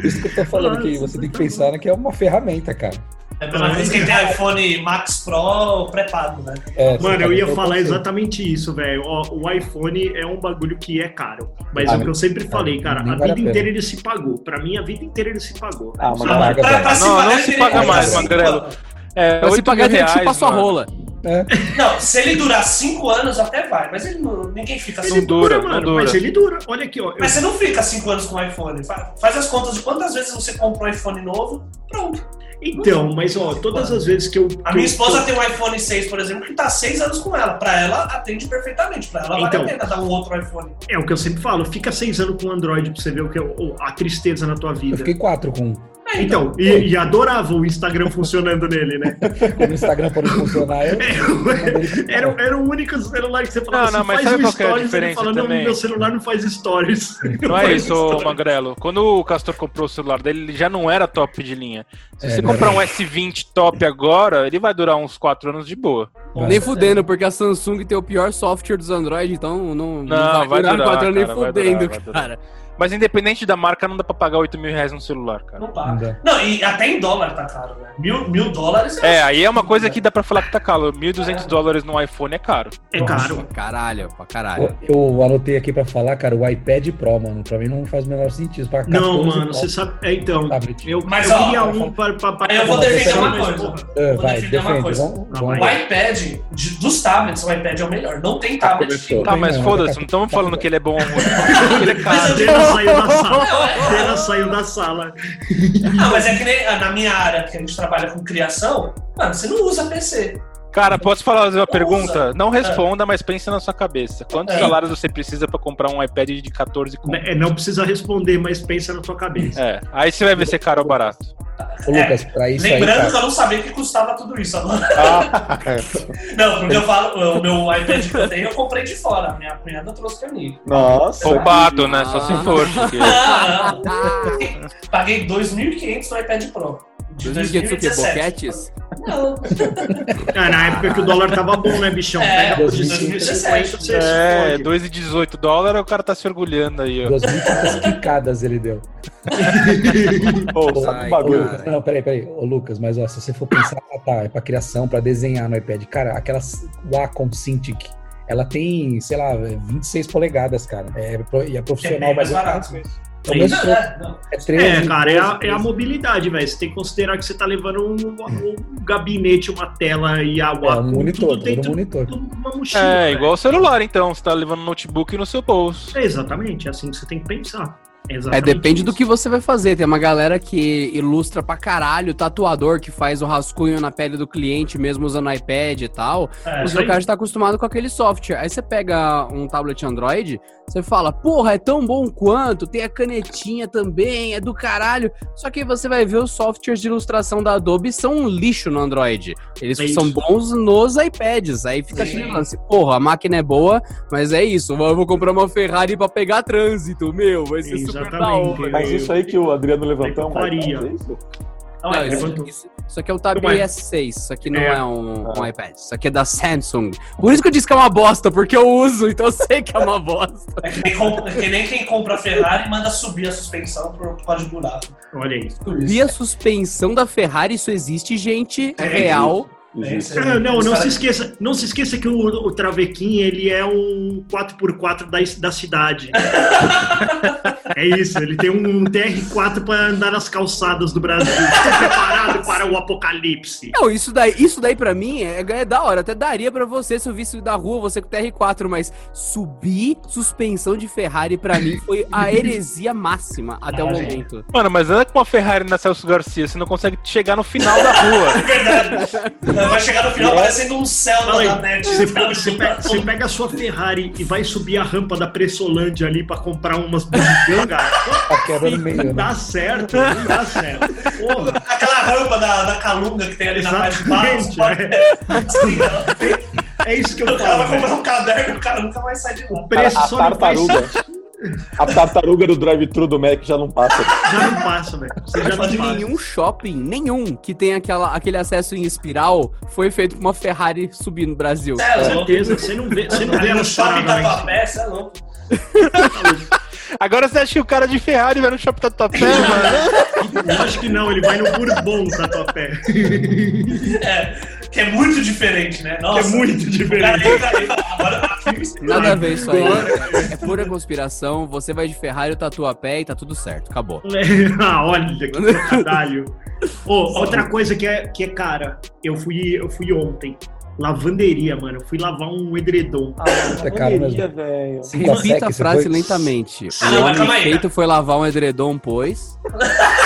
Isso que eu tô falando, que você tem que pensar né, que é uma ferramenta, cara. É a mesma coisa que tem iPhone Max Pro pré-pago, né? É, Mano, eu ia falar exatamente isso, velho. O iPhone é um bagulho que é caro. Mas Ah, é o que eu sempre falei, cara. A vida inteira ele se pagou. Pra mim, a vida inteira ele se pagou. Ah, mas Não, paga, paga, pra, pra se Não, pagar, não se paga paga mais, cinco Magrelo. anos. É, Pra se 8 pagar, tem que reais, chupar sua mano. rola. É. Não, se ele durar 5 anos, até vai. Mas ele não- ninguém fica Não 5 dura, mano, não dura. Mas ele dura. Olha aqui, ó. eu- Mas você não fica 5 anos com o iPhone. Fa- Faz as contas de quantas vezes você compra um iPhone novo, pronto. Então, mas ó, todas as vezes que eu. A minha eu- esposa tem um iPhone 6, por exemplo, que tá 6 anos com ela. Pra ela, atende perfeitamente. Pra ela, Então. vale a pena dar um outro iPhone. É o que eu sempre falo, fica seis anos com o Android pra você ver o que é a tristeza na tua Eu vida. fiquei quatro com, É, Então, e, e adorava o Instagram funcionando nele, né? com o Instagram para funcionar. Eu, Era, era o único celular que você falava Não, não, assim, mas faz sabe um é a stories, ele diferença não, também? meu celular não faz stories. Não é faz isso, stories. Magrelo. Quando o Castor comprou o celular dele, ele já não era top de linha. Se É, você não comprar um S20 top agora, ele vai durar uns 4 anos de boa. Nem fudendo, porque a Samsung tem o pior software dos Android, então não, Não, vai durar, quatro anos nem cara, vai fudendo, durar, vai durar. cara. Mas independente da marca, não dá pra pagar 8 mil reais num celular, cara. Não Não paga. Não, e até em dólar tá caro, né? Mil, mil dólares É, aí é uma coisa que dá pra falar que tá caro. 1.200 dólares no iPhone é caro. É caro. Pra caralho, pra caralho. Eu, eu anotei aqui pra falar, cara, o iPad Pro, mano. Pra mim não faz o menor sentido. Pra Não, 14 mano, você sabe. É, então, Tablet. eu, Mas, eu ó, queria um para. pra, Aí eu vou pra- defender uma coisa. É, Vou vai, defender uma coisa. Não, vai. O iPad, de- dos tablets, o iPad é o melhor. Não tem tablet. começou. Tá, mas não, foda-se, não estamos falando que ele é bom ou ruim. ele é A caro. Dena saiu da sala. Não, é- A Dena saiu da sala. Ah, mas é que nem ah, na minha área, que a gente trabalha com criação, mano, você não usa PC. Cara, posso falar uma Não pergunta? usa. Não responda, mas pense na sua cabeça. Quantos É. salários você precisa pra comprar um iPad de 14 conto? É, não precisa responder, mas pensa na tua cabeça. É, aí você vai ver se é caro ou barato. Ô, Lucas, pra isso aí, Lembrando que cara. eu não sabia que custava tudo isso agora. Ah, Não, porque eu falo, o meu iPad que eu tenho, eu comprei de fora. Minha cunhada trouxe pra mim. Nossa. roubado, né? Só se for. Porque... Ah, não. Paguei 2.500 no iPad Pro. De 2.500 o quê? 2017. Boquetes? Não. Ah, na época que o dólar tava bom, né, bichão? É, Pega por de 2017. 150, você É, se 2,18 dólares, o cara tá se orgulhando aí, ó. 2.500 quicadas ele deu. Ô, sabe Ai, um bagulho? cara. Não, peraí, peraí. Ô, Lucas, mas ó, se você for pensar, ah, tá, é pra criação, pra desenhar no iPad. Cara, aquela Wacom Cintiq, ela tem, sei lá, 26 polegadas, cara. É, e é É profissional, bem mais mas barato. É Não, é, não. É 13, É, cara, é a, 12, é a mobilidade, velho. Você tem que considerar que você tá levando um, um gabinete, uma tela e a É, um monitor, tudo dentro monitor. de uma mochila. É, velho. igual o celular, então. Você tá levando notebook no seu bolso. É, exatamente, é assim que você tem que pensar. É, É, exatamente depende do isso. que você vai fazer. Tem uma galera que ilustra pra caralho, tatuador que faz o rascunho na pele do cliente, mesmo usando iPad e tal. É, o seu cara já tá acostumado com aquele software. Aí você pega um tablet Android, você fala, porra, é tão bom quanto, tem a canetinha também, é do caralho. Só que aí você vai ver os softwares de ilustração da Adobe são um lixo no Android. Eles É são bons nos iPads. Aí fica Sim. aquele lance, porra, a máquina é boa, mas é isso, eu vou comprar uma Ferrari pra pegar trânsito, meu, vai ser super Exatamente. Mas isso aí que o Adriano levantou é um é isso? Não, Não, é, isso, levantou. isso- isso aqui é o Tab Não é. S6, isso aqui não É. é, um, um iPad, isso aqui é da Samsung. Por isso que eu disse que é uma bosta, porque eu uso, então eu sei que é uma bosta. é que, nem é que nem quem compra a Ferrari manda subir a suspensão por por causa de buraco. Olha isso. E a suspensão da Ferrari, isso existe, gente, É, real. Existe. Isso aí. Ah, não, não se esqueça, não se esqueça que o, o Travequim, ele é um 4x4 da, da cidade. é isso, ele tem um TR4 para andar nas calçadas do Brasil. Estou preparado para o apocalipse. Não, isso daí, isso daí pra mim é, é da hora. Até daria pra você se eu visse da rua, você com TR4, mas subir suspensão de Ferrari pra mim foi a heresia máxima até Não, o gente. momento. Mano, mas anda com uma Ferrari na Celso Garcia, você não consegue chegar no final da rua. É verdade. Vai chegar no final parecendo um céu Fala aí, da net. você, pega, você pega- você pega a sua Ferrari e vai subir a rampa da Pressolândia ali para comprar umas bugiganga, Tá quebrando meio, não né? dá certo, não dá certo. Porra, Aquela rampa da, da calunga que tem ali na parte de baixo. Exatamente, é isso que eu O cara falo. vai comprar um caderno, o cara nunca vai sair de lá. O preço a só não faz tartaruga. A tartaruga do drive-thru do Mac já não passa. Já não passa, velho. Você já não passa. Nenhum shopping, nenhum, que tem aquela, aquele acesso em espiral foi feito com uma Ferrari subir no Brasil. É, Com louco. certeza, você não vê, você não vê no shopping paradas da peça, é louco. Agora você acha que o cara de Ferrari vai no shopping Tatuapé, mano? cima. Lógico que não, ele vai no Bourbon Tatuapé. É, que é muito diferente, né? Que Nossa. é muito O cara diferente. entra, entra, agora aqui, Nada a ver isso aí. É, é pura conspiração. Você vai de Ferrari, eu tatuo a pé e tá tudo certo. Acabou. ah, olha que trocadalho. Ô, outra coisa que é, que é cara, eu fui, eu fui ontem. Lavanderia, mano. Eu fui lavar um edredom. É caro mesmo. Lavanderia, velho. Da Repita a frase foi- lentamente. Ah, O homem feito foi lavar um edredom, pois.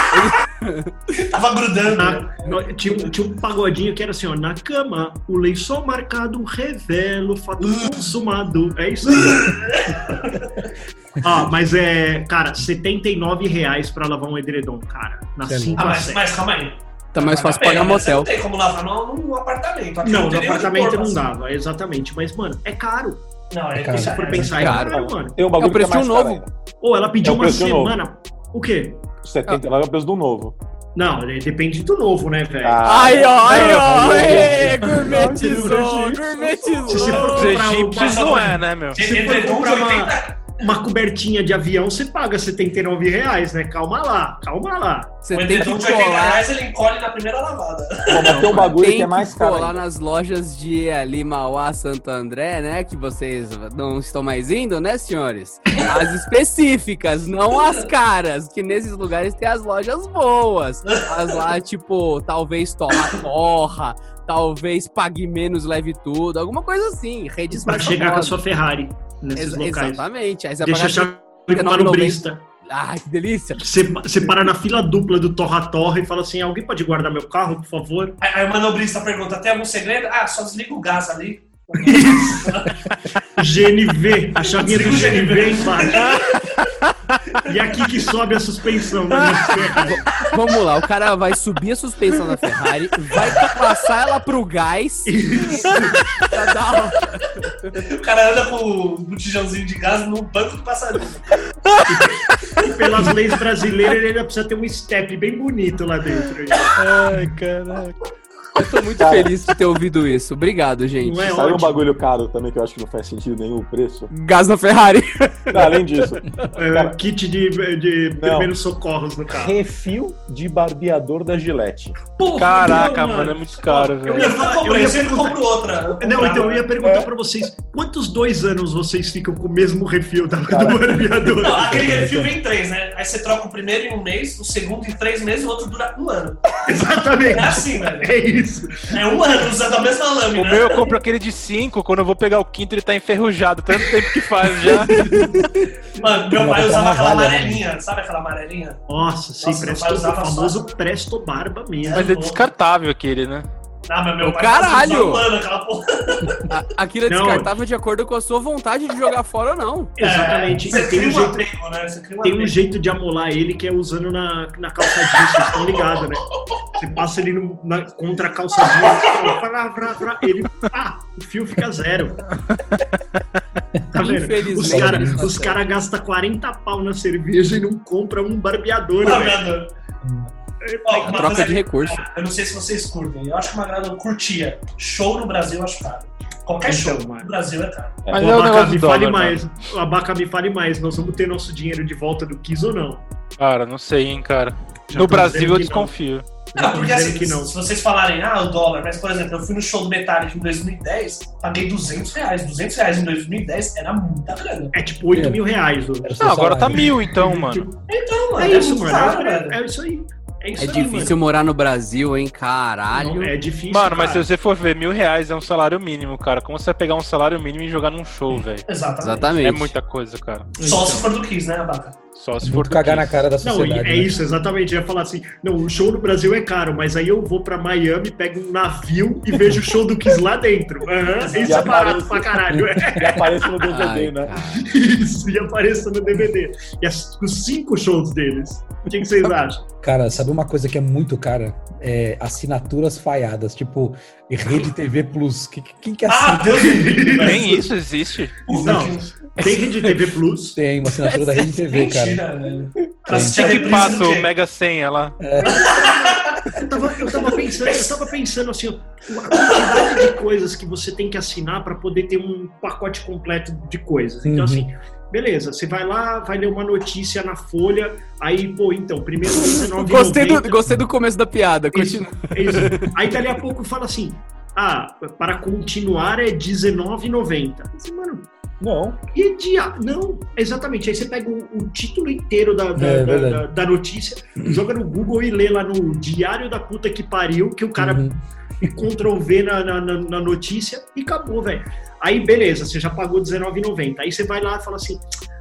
tava grudando. Na- no- tinha, um- tinha um pagodinho que era assim, ó. Na cama, o lençol marcado revela o fato consumado. É isso aí. ah, mas é, cara, 79 reais pra lavar um edredom, cara. Na é 5 Ah, a mas, 7. mas calma aí. Tá mais fácil Pega, pagar motel. Não tem como lavar no, no apartamento. Aqui Não, no apartamento não assim. dava, exatamente. Mas, mano, é caro. Não, é, Cara, Se é, for é, pensar, é caro. caro, mano. Tem um É bagulho o preço é um caro novo. ainda. Ou ela pediu É uma preço novo. semana. O quê? 79 é o preço do novo. Não, depende do novo, né, velho? Ah, Ai, ó, ai, ó, gourmetizou, não, Se você gourmetizou. for Os comprar, egípcios uma, não é, né, meu? se for Edredom de comprar uma, 80 uma cobertinha de avião, você paga 79 reais, né? Calma lá, calma lá. Você tem que edredom de 80 colar. reais ele encolhe na primeira lavada. Mas tem um bagulho Tem que é mais caro. colar ainda. nas lojas de ali, Mauá, Santo André, né? Que vocês não estão mais indo, né, senhores? As específicas, não as caras. Que nesses lugares tem as lojas boas. As lá, tipo, talvez torra torra, talvez pague menos, leve tudo. Alguma coisa assim. Redes Pra mais chegar com a sua Ferrari nesses Ex- locais. Exatamente. Aí você Deixa a chave com o 39,90. manobrista. Ai, que delícia. Você, você para na fila dupla do Torra Torra e fala assim: alguém pode guardar meu carro, por favor? Aí, aí o manobrista pergunta: tem algum segredo? Ah, só desliga o gás ali. GNV, a chavinha do GNV embaixo. E aqui que sobe a suspensão. Né? Vamos lá, o cara vai subir a suspensão da Ferrari, vai passar ela pro gás. Isso. pra dar uma- O cara anda com o botijãozinho de gás no banco do passarinho. E pelas leis brasileiras, ele ainda precisa ter um step bem bonito lá dentro. Ai, caraca. Eu tô muito feliz de ter ouvido isso. Obrigado, gente. Não é Sabe um ótimo. bagulho caro também que eu acho que não faz sentido nenhum o preço? Gás na Ferrari. Não, além disso, É, kit de, de primeiros socorros no carro. refil de barbeador da Gillette. Porra, Caraca, Não, mano, é muito caro, Eu velho. ia Eu nunca eu comprei, ia eu sempre compro outra. Eu Não, então eu ia perguntar pra vocês, quantos dois anos vocês ficam com o mesmo refil da, Cara. do barbeador? Não, aquele refil vem em três, né? Aí você troca o primeiro em um mês, o segundo em três meses e o outro dura um ano. Exatamente. É assim, velho. É isso. É um ano usando a mesma O lâmina. meu eu compro aquele de 5, quando eu vou pegar o quinto ele tá enferrujado, tanto tempo que faz já. Mano, meu pai usava aquela amarelinha, sabe aquela amarelinha? Nossa, sim, Nossa, meu presto, o famoso só- presto barba mesmo. Mas é descartável aquele, né? Ah, mas meu Ô, pai caralho! usava um ano aquela porra. A- Aquilo é Não. descartável de acordo com a sua vontade de jogar fora ou não. Exatamente. É, você E tem um um jeito, apego, né? Tem um apego. jeito de amolar ele que é usando na, na calça jeans, vocês estão ligados, né? Você passa ele no- na- contra a calça jeans, vrá, vrá, vrá, ele, pá, o fio fica zero. Tá vendo? Os Infelizmente, caras tá cara gastam 40 pau na cerveja e não compram um barbeador, velho. Ó, troca de recurso. Eu não sei se vocês curtem. Eu acho que uma grana eu curtia. Show no Brasil eu acho caro. Qualquer Então, show mano. no Brasil é caro. Mas o é o Abaca negócio me fale dólar, mais. O Abaca me fale mais. Nós vamos ter nosso dinheiro de volta do Kiss ou não? Cara, não sei, hein, cara. Já No Brasil eu não. desconfio. Não, tô porque assim, que não. se vocês falarem, ah, o dólar, mas por exemplo, eu fui no show do Metallica em 2010, paguei 200 reais. 200 reais em 2010 era muita grana. É tipo 8 É. mil reais. Não, agora tá mil então, mano. Então, mano, É isso, muito mano. caro, É, é isso aí. É isso É aí, difícil morar no Brasil, hein? Caralho. Não, é difícil. Mano, mas se você for ver, mil reais é um salário mínimo, cara. Como você vai pegar um salário mínimo e jogar num show, velho? Exatamente. Exatamente. É muita coisa, cara. Só se for do Kiss, né, Abaca? Só se É for cagar na cara da Não, sociedade. é né? isso, exatamente. Eu ia falar assim: não, o show no Brasil é caro, mas aí eu vou pra Miami, pego um navio e vejo o show do Kiss lá dentro. Aham, E isso é barato pra caralho. E aparece no DVD, Ai, né? cara. isso, e apareça no DVD. E as- os cinco shows deles. O que, que vocês acham? Cara, sabe uma coisa que é muito cara? É assinaturas falhadas, tipo Rede TV Plus. Que- que- Quem que Ah, assina? Deus me livre. Nem isso existe. Não, tem Rede TV Plus. Tem uma assinatura da Rede TV, cara. Mentira, velho. Assistir Que passa o? Mega Senha lá. Eu tava, eu tava pensando, eu tava pensando assim, ó, a quantidade de coisas que você tem que assinar para poder ter um pacote completo de coisas. Então, Uhum. assim, beleza, você vai lá, vai ler uma notícia na Folha, aí, pô, então, primeiro R$19,90. Gostei do, gostei do começo da piada. Isso, Continua. é isso. Aí dali a pouco fala assim, ah, para continuar é R$19,90. Assim, Mano, Não. que dia... Não, exatamente. Aí você pega o, o título inteiro da, da, É, da- da- notícia, joga no Google e lê lá no Diário da Puta que Pariu, que o cara Uhum. e Ctrl V na, na, na- notícia e acabou, velho. Aí, beleza, você já pagou R$19,90. Aí você vai lá e fala assim: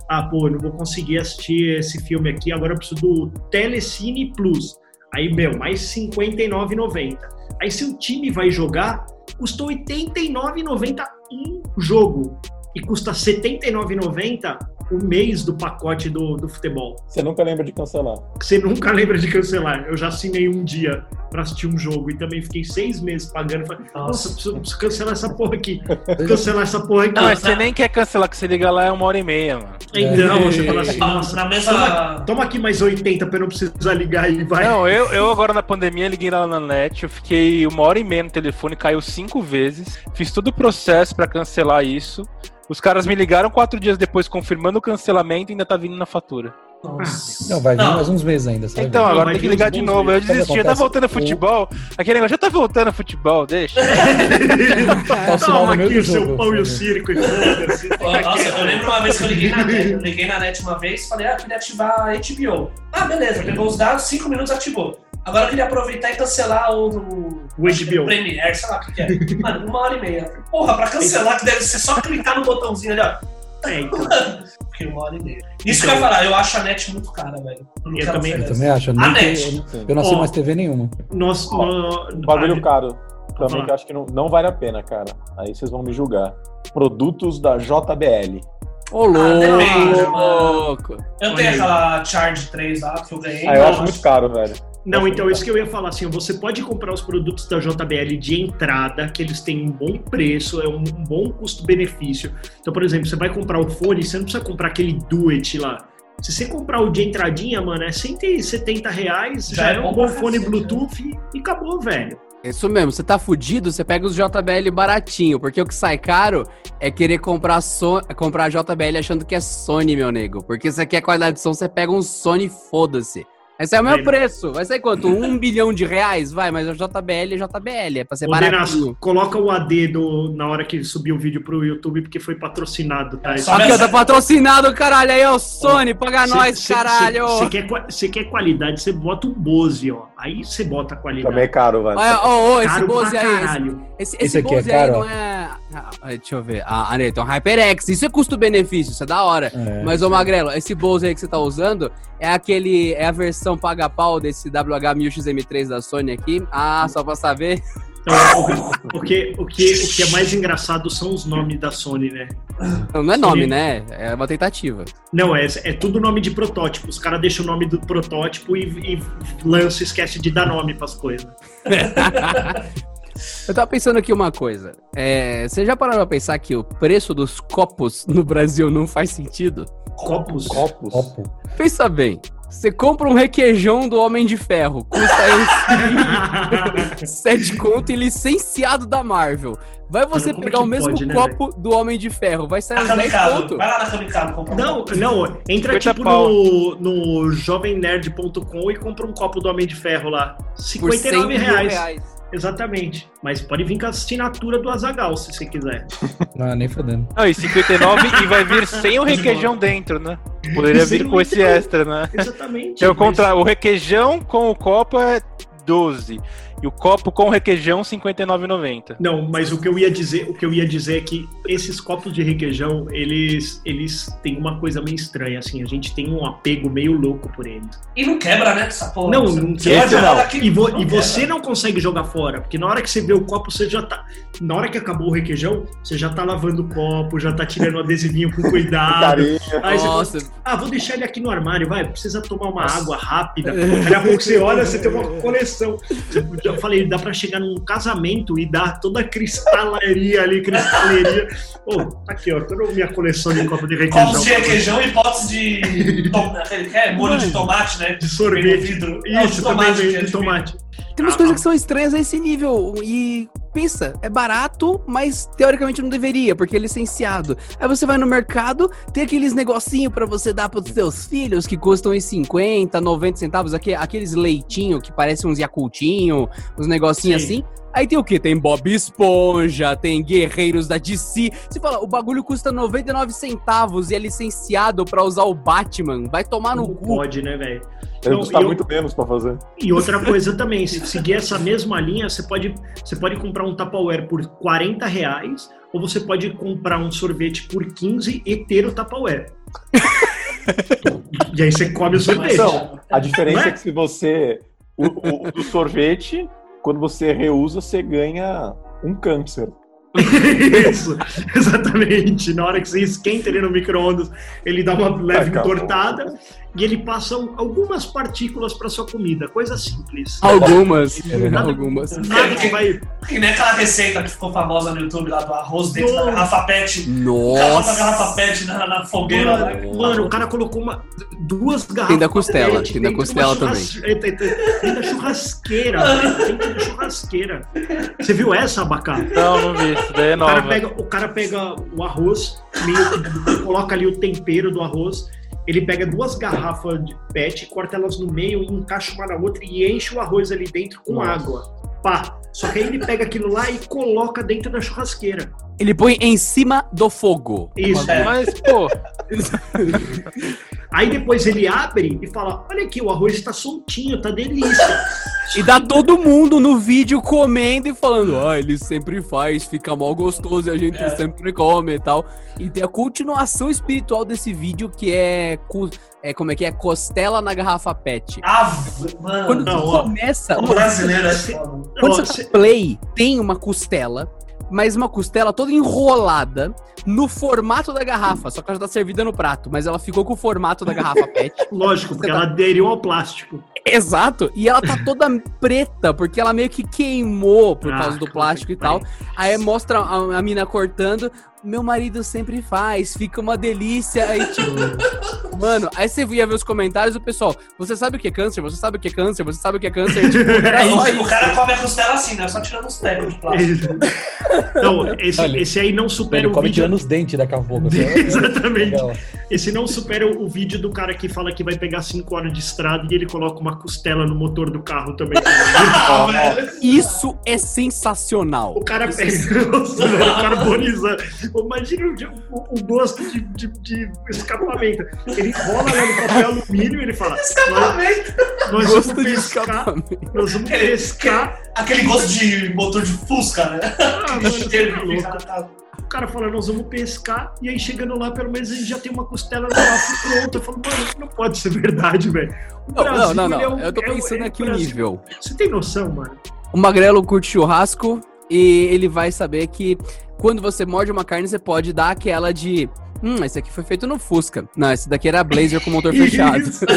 ah, pô, eu não vou conseguir assistir esse filme aqui, agora eu preciso do Telecine Plus. Aí, meu, mais R$59,90. Aí, seu time vai jogar, custou R$89,90 um jogo. E custa R$79,90 o mês do pacote do, do futebol. Você nunca lembra de cancelar. Você nunca lembra de cancelar. Eu já assinei um dia pra assistir um jogo e também fiquei seis meses pagando. Falei, nossa, preciso, preciso cancelar essa porra aqui. Cancelar essa porra aqui. Não, mas você nem quer cancelar, que você liga lá é uma hora e meia, mano. Então, você fala assim, nossa, Na toma, mesma. toma aqui mais 80 pra eu não precisar ligar aí, vai. Não, eu, eu agora na pandemia liguei lá na net, eu fiquei uma hora e meia no telefone, caiu cinco vezes, fiz todo o processo pra cancelar isso. Os caras me ligaram quatro dias depois confirmando o cancelamento e ainda tá vindo na fatura. Nossa. Não, vai vir Não. mais uns meses ainda. Então, agora tem que ligar de novo. Eu meses. desisti, já tá voltando a o- futebol. Aquele negócio já tá voltando a futebol, deixa. Tá Toma aqui o seu jogo, pão e o circo e Nossa, eu lembro uma vez que eu liguei na net. Eu liguei na net uma vez falei, ah, eu queria ativar a HBO. Ah, beleza, pegou os dados, cinco minutos ativou. Agora eu queria aproveitar e cancelar o. O, O acho que é HBO. Premiere, sei lá o que, que é. Mano, uma hora e meia. Porra, pra cancelar, que deve ser só clicar no botãozinho ali, ó. É, então. Fiquei uma hora e meia. Isso que eu ia falar, eu acho a net muito cara, velho. Eu quero também- Eu também acho. Eu, A net. eu, eu não sei mais TV nenhuma. Ó, nó- Um bagulho ah, caro também que eu acho que não, não vale a pena, cara. Aí vocês vão me julgar. Produtos da JBL. Ô, Ah, depende, louco! Eu tenho aquela Charge 3 lá que eu ganhei. Ah, eu acho muito caro, velho. Não, então isso que eu ia falar assim, você pode comprar os produtos da JBL de entrada, que eles têm um bom preço, é um, bom custo-benefício. Então, por exemplo, você vai comprar o fone, você não precisa comprar aquele Duet lá. Se você comprar o de entradinha, mano, é 170 reais, já, Já é é um bom fone cacete, Bluetooth e acabou, velho. Isso mesmo, você tá fudido, você pega os JBL baratinho, porque o que sai caro é querer comprar, so comprar JBL achando que é Sony, meu nego. Porque você quer qualidade de som, você pega um Sony, foda-se. Esse é o meu preço. Vai sair quanto? Um bilhão de reais? Vai, mas a JBL é JBL, é pra ser Ô, baratinho. coloca o AD do, na hora que subir o vídeo pro YouTube, porque foi patrocinado, tá? É, só ó, essa- tá patrocinado, caralho. Aí, ó, Sony, paga Cê- nós, cê- caralho. Você quer, cê quer qualidade, você bota o Bose, ó. Aí você bota a qualidade. Também é caro, velho. Olha, ó, ó, esse Bose aí. esse- caralho. Esse, Esse esse, aqui é Bose aí caro, não é. Ah, deixa eu ver. Ah, ah, então HyperX. Isso é custo-benefício, isso é da hora. É. Mas, ô Magrelo, esse Bose aí que você tá usando é aquele. É a versão paga-pau desse WH-1000XM3 da Sony aqui. Ah, só pra saber. Então, o, o que, o, que, o que é mais engraçado são os nomes da Sony, né? Não, não é nome, Sony. né? É uma tentativa. Não, é, é tudo nome de protótipo. Os caras deixam o nome do protótipo e, e lança, esquece de dar nome pras coisas. Eu tava pensando aqui uma coisa. É, você já parou pra pensar que o preço dos copos no Brasil não faz sentido? Copos. Copos. Copo. Pensa bem. Você compra um requeijão do Homem de Ferro, custa aí 7 conto e licenciado da Marvel. Vai você pegar o mesmo pode, né, copo do Homem de Ferro, vai sair uns 10 Kamikaze. conto. Vai lá na Kamikaze comprar um Não, copo. não, entra 50 tipo pau. no, no jovemnerd.com e compra um copo do Homem de Ferro lá. Por 100 59 mil reais. reais. Exatamente. Mas pode vir com a assinatura do Azagal, se você quiser. Não, nem fodendo. Não, e 59 e vai vir sem o requeijão dentro, né? Poderia vir com esse requeijão. extra, né? Exatamente. É o mas- contra... O requeijão com o copo é 12. E o copo com requeijão, R$ 59,90. Não, mas o que eu ia dizer, o que eu ia dizer é que esses copos de requeijão, eles, eles têm uma coisa meio estranha, assim, a gente tem um apego meio louco por eles. E não quebra, né? Essa porra. Não, Você não quebra, não. E, vo- não e quebra. você não consegue jogar fora, porque na hora que você vê o copo, você já tá. Na hora que acabou o requeijão, você já tá lavando o copo, já tá tirando o adesivinho com cuidado. Carinha. Aí você fala, Nossa, ah, vou deixar ele aqui no armário, vai, precisa tomar uma água rápida. Daqui a pouco você olha, você tem uma coleção. Eu já falei, dá pra chegar num casamento e dar toda a cristalaria ali, cristaleria. Pô, tá aqui, ó, toda a minha coleção de copo de requeijão. Copos de requeijão e potes de. tom- é molho de tomate, né? De sorvete. vidro. Não, Isso, de também tomate, que é de de tomate. tem umas Ah, coisas que são estranhas a esse nível. E pensa, é barato, mas teoricamente não deveria, porque é licenciado. Aí você vai no mercado, tem aqueles negocinho pra você dar pros seus filhos que custam uns 50, 90 centavos, aque- aqueles leitinho que parecem uns Yakultinho, uns negocinhos Sim. assim. Aí tem o que? Tem Bob Esponja, tem Guerreiros da DC. Você fala, o bagulho custa 99 centavos e é licenciado pra usar o Batman. Vai tomar no Não cu. pode, né, velho? Deve custar eu- muito menos pra fazer. E outra coisa também, se seguir essa mesma linha, você pode, você pode comprar um Tupperware por 40 reais, ou você pode comprar um sorvete por 15 e ter o Tupperware. e aí você come o sorvete. Não, a diferença é? é que se você. O, o- o do sorvete, quando você reusa, você ganha um câncer. Isso, exatamente. Na hora que você esquenta ele no micro-ondas, ele dá uma leve Acabou. entortada e ele passa um- algumas partículas para sua comida. Coisa simples. Algumas. Nada- Algumas. Nada que vai. Que nem aquela receita que ficou famosa no YouTube lá do arroz dentro da Nossa. garrafa pet. O cara bota a garrafa Nossa. pet na, na fogueira. Mano, né? mano, o cara colocou uma, duas garrafas. Tem da costela, leite tem da costela também. Tem, tem- tem da churrasqueira, tem da churrasqueira. Você viu essa, Abacá? Não, não vi. Isso daí é O cara, nova. pega, o cara pega o arroz, meio- coloca ali o tempero do arroz, ele pega duas garrafas de pet, corta elas no meio, encaixa uma na outra e enche o arroz ali dentro com Nossa. água. Pá. Só que aí ele pega aquilo lá e coloca dentro da churrasqueira. Ele põe em cima do fogo. Isso. É. Mas, pô, Aí depois ele abre e fala: Olha aqui, o arroz está soltinho, tá delícia. E dá todo mundo no vídeo comendo e falando, ah, ele sempre faz, fica mal gostoso e a gente É. sempre come e tal. E tem a continuação espiritual desse vídeo que é, é como é que é? Costela na garrafa pet. Ah, mano. Quando não, começa, o brasileiro é quando Ó, você play, tem uma costela, mas uma costela toda enrolada no formato da garrafa. Só que ela já tá servida no prato, mas ela ficou com o formato da garrafa PET. Lógico, porque tá- ela aderiu ao plástico. Exato. E ela tá toda preta, porque ela meio que queimou por Ah, causa do plástico e tal. Aí mostra a, a mina cortando. Meu marido sempre faz, fica uma delícia. Aí, tipo, mano, aí você ia ver os comentários do pessoal. Você sabe o que é câncer? Você sabe o que é câncer? Você sabe o que é câncer? E, tipo, era só o isso. cara come a costela assim, né? Só tirando os pegos de plástico. Não, esse, Olha, esse aí não supera Ele o come vídeo. tirando os dentes daqui a pouco. assim. Exatamente. Legal. Esse não supera o, vídeo do cara que fala que vai pegar 5 horas de estrada e ele coloca uma costela no motor do carro também. Isso é sensacional. O cara pega, nossa, velho, carbonizando. Imagina o, o- o gosto de, de- de escapamento. Ele rola lá no papel alumínio e ele fala: Escapamento. nós Gosto vamos de pescar, escapamento. nós vamos Aquele- pescar. Aquele gosto de motor de Fusca, né? Ah, mano, tá louco. casa. O cara fala, nós vamos pescar, e aí chegando lá, pelo menos a gente já tem uma costela no bafo pronta. Eu falo, mano, não pode ser verdade, velho. O Não, não, não, ele é não. um- Eu tô é pensando é aqui o Brasil. nível. Você tem noção, mano? O magrelo curte churrasco e ele vai saber que quando você morde uma carne, você pode dar aquela de. Hum, esse aqui foi feito no Fusca. Não, esse daqui era Blazer com motor fechado. Blazer